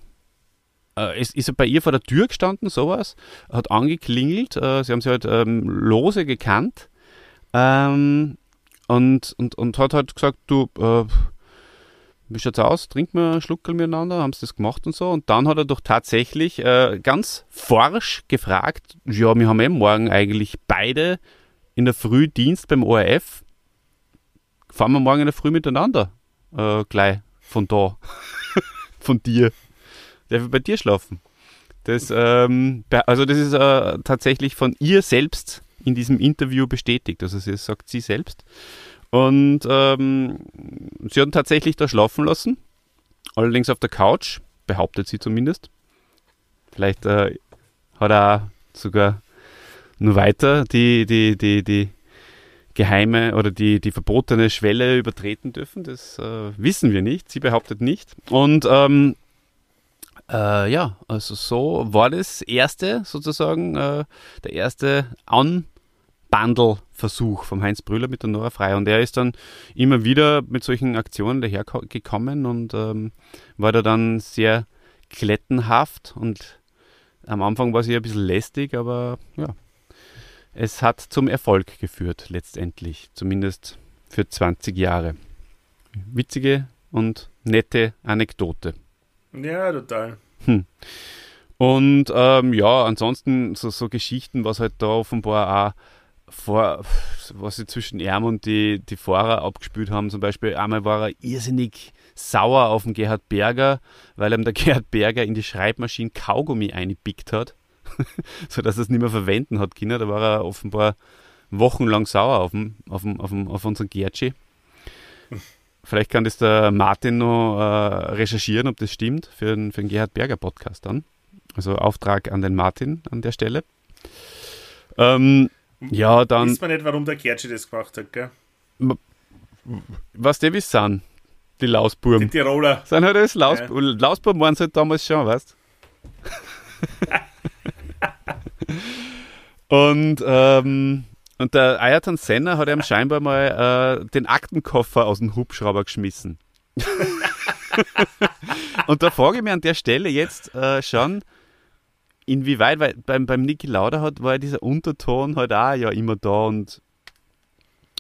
äh, ist, ist er bei ihr vor der Tür gestanden, sowas, hat angeklingelt, äh, sie haben sie halt ähm, lose gekannt ähm, und, und, und hat halt gesagt, du, äh, wie schaut's aus, trinken wir einen Schluckel miteinander, haben sie das gemacht und so. Und dann hat er doch tatsächlich äh, ganz forsch gefragt, ja, wir haben eh morgen eigentlich beide in der Früh Dienst beim ORF, fahren wir morgen in der Früh miteinander, äh, gleich von da, von dir der will bei dir schlafen. Das, ähm, also das ist äh, tatsächlich von ihr selbst in diesem Interview bestätigt. Also sie sagt sie selbst. Und ähm, sie hat ihn tatsächlich da schlafen lassen. Allerdings auf der Couch, behauptet sie zumindest. Vielleicht äh, hat er sogar nur weiter die, die, die, die geheime oder die, die verbotene Schwelle übertreten dürfen. Das äh, wissen wir nicht. Sie behauptet nicht. Und ähm, äh, ja, also so war das erste sozusagen, äh, der erste Unbundle-Versuch vom Heinz Brüller mit der Nora Frei. Und er ist dann immer wieder mit solchen Aktionen dahergekommen und ähm, war da dann sehr klettenhaft und am Anfang war sie ein bisschen lästig, aber ja, es hat zum Erfolg geführt letztendlich, zumindest für 20 Jahre. Witzige und nette Anekdote. Ja, total. Hm. Und ähm, ja, ansonsten so, so Geschichten, was halt da offenbar auch vor, was sie zwischen ihm und die, die Fahrer abgespielt haben. Zum Beispiel einmal war er irrsinnig sauer auf den Gerhard Berger, weil ihm der Gerhard Berger in die Schreibmaschine Kaugummi eingepickt hat, sodass er es nicht mehr verwenden hat können. Da war er offenbar wochenlang sauer auf, dem, auf, dem, auf, dem, auf unseren Gertschi. Vielleicht kann das der Martin noch äh, recherchieren, ob das stimmt, für den, für den Gerhard Berger Podcast dann. Also Auftrag an den Martin an der Stelle. Ähm, ja, dann. Weiß man nicht, warum der Gertschi das gemacht hat, gell? Was die wissen sind, die Lausbuben. Die Tiroler. Sind halt das Laus ja. Lausbuben waren sie halt damals schon, weißt Und ähm, und der Ayrton Senna hat ihm scheinbar mal äh, den Aktenkoffer aus dem Hubschrauber geschmissen. und da frage ich mich an der Stelle jetzt äh, schon, inwieweit, weil beim, beim Niki Lauda hat, war ja dieser Unterton halt auch ja immer da und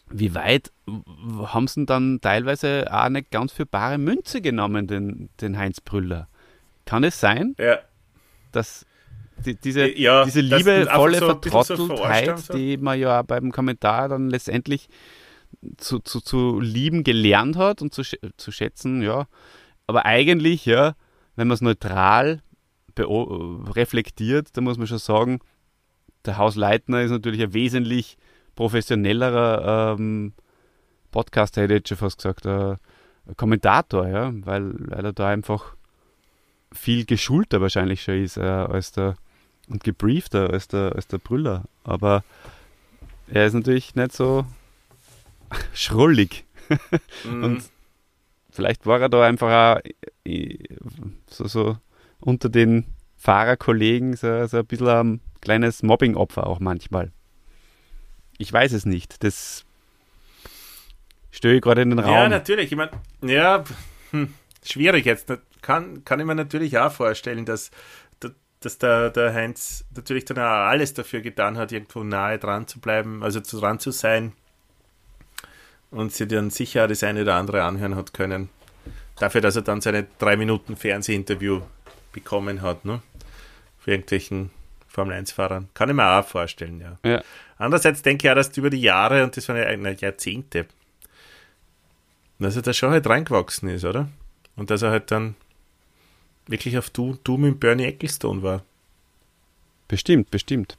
wie weit haben sie dann teilweise auch nicht ganz für bare Münze genommen, den, den Heinz Brüller? Kann es sein, ja. dass die, diese, Äh, ja, diese liebevolle so Vertrotteltheit, so. die man ja beim Kommentar dann letztendlich zu, zu, zu lieben gelernt hat und zu, zu schätzen, ja. Aber eigentlich, ja, wenn man es neutral reflektiert, dann muss man schon sagen, der Hausleitner ist natürlich ein wesentlich professionellerer ähm, Podcaster, hätte ich jetzt schon fast gesagt, äh, Kommentator, ja, weil, weil er da einfach viel geschulter wahrscheinlich schon ist äh, als der und gebriefter als der, als der Brüller. Aber er ist natürlich nicht so schrullig. Mhm. Und vielleicht war er da einfach auch äh, so, so unter den Fahrerkollegen so, so ein bisschen ein kleines Mobbing-Opfer auch manchmal. Ich weiß es nicht. Das störe ich gerade in den Raum. Ja, natürlich. Ich meine, ja, hm, schwierig jetzt. Kann, kann ich mir natürlich auch vorstellen, dass, dass der, der Heinz natürlich dann auch alles dafür getan hat, irgendwo nahe dran zu bleiben, also zu dran zu sein und sich dann sicher das eine oder andere anhören hat können. Dafür, dass er dann seine drei Minuten Fernsehinterview bekommen hat, ne? Für irgendwelchen Formel 1-Fahrern. Kann ich mir auch vorstellen, ja. Ja. Andererseits denke ich auch, dass über die Jahre, und das waren ja Jahrzehnte, dass er da schon halt reingewachsen ist, oder? Und dass er halt dann wirklich auf Du, du mit Bernie Ecclestone war. Bestimmt, bestimmt.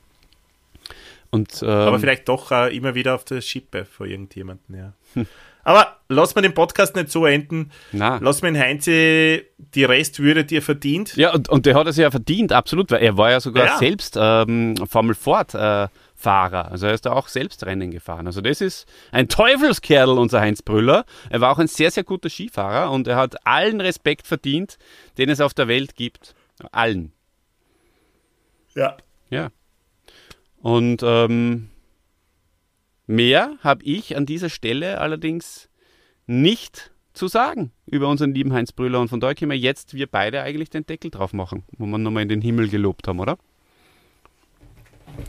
Und, ähm, Aber vielleicht doch auch immer wieder auf der Schippe vor irgendjemanden, ja. Aber lass mal den Podcast nicht so enden. na. Lass mal den Heinze die Restwürde, die er verdient. Ja, und, und der hat es ja verdient, absolut, weil er war ja sogar Ja. selbst ähm, Formel Ford äh, Fahrer. Also er ist da auch selbst Rennen gefahren. Also das ist ein Teufelskerl, unser Heinz Brüller. Er war auch ein sehr, sehr guter Skifahrer und er hat allen Respekt verdient, den es auf der Welt gibt. Allen. Ja. Ja. Und ähm, mehr habe ich an dieser Stelle allerdings nicht zu sagen über unseren lieben Heinz Brüller. Und von daher können wir jetzt wir beide eigentlich den Deckel drauf machen, wo wir nochmal in den Himmel gelobt haben, oder?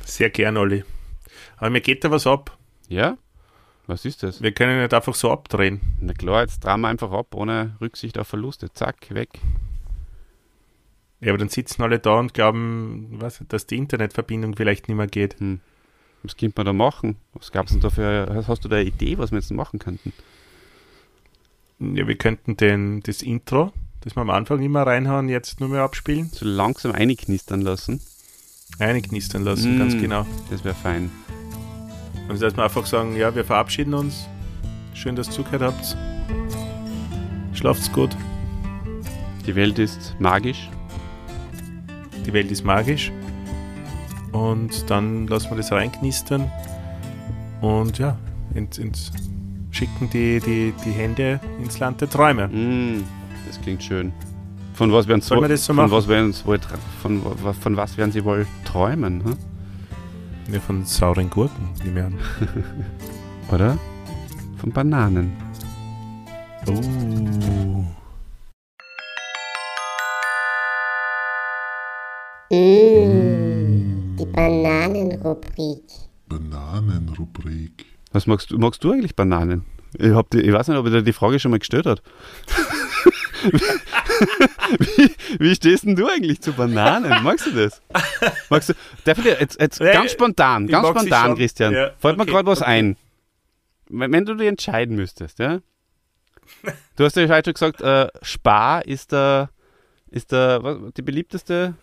Sehr gern, Olli. Aber mir geht da was ab. Ja? Was ist das? Wir können nicht einfach so abdrehen. Na klar, jetzt drehen wir einfach ab, ohne Rücksicht auf Verluste. Zack, weg. Ja, aber dann sitzen alle da und glauben, was, dass die Internetverbindung vielleicht nicht mehr geht. Was könnte man da machen? Was gab's denn da für, hast- hast du da eine Idee, was wir jetzt machen könnten? Ja, wir könnten den, das Intro, das wir am Anfang immer reinhauen, jetzt nur mehr abspielen. So langsam einknistern lassen. Einknistern lassen, ganz Mm. genau. Das wäre fein. Und dass wir einfach sagen, ja, wir verabschieden uns. Schön, dass ihr zugehört habt. Schlaft's gut. Die Welt ist magisch. Die Welt ist magisch. Und dann lassen wir das reinknistern. Und ja, ins, ins, schicken die, die, die Hände ins Land der Träume. Mm, das klingt schön. Von was werden so von machen? was werden Sie wohl von, von was werden Sie wohl träumen, hm? Ja, von sauren Gurken, ich an. oder? Von Bananen. Oh. Mmh, die Bananenrubrik. Bananenrubrik. Was magst du? Magst du eigentlich Bananen? Ich, hab die, ich weiß nicht, ob dir die Frage schon mal gestellt hat. wie, wie stehst denn du eigentlich zu Bananen? Magst du das? Magst du? Dir jetzt, jetzt Ja, ganz spontan, ganz spontan. Christian, Ja, fällt mir okay, gerade was okay. ein. Wenn, du dich entscheiden müsstest, ja? Du hast ja heute schon gesagt, äh, Spar ist der, ist der, was, die beliebteste,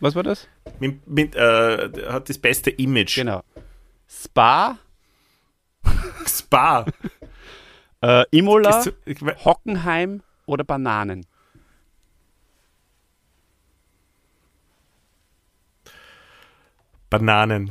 was war das? Mit, mit, äh, hat das beste Image. Genau. Spa, Spa. äh, Imola, Hockenheim oder Bananen? Bananen.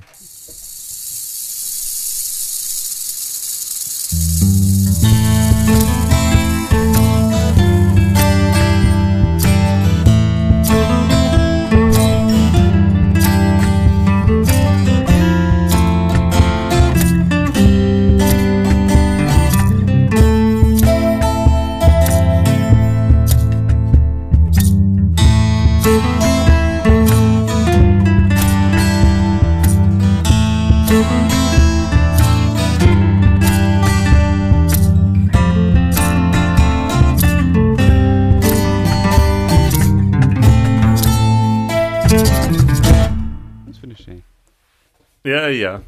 Ja, ja.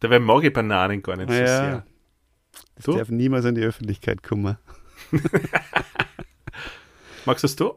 Dabei mag ich Bananen gar nicht so Ja. sehr. Das Du? darf niemals in die Öffentlichkeit kommen. Magst du es du?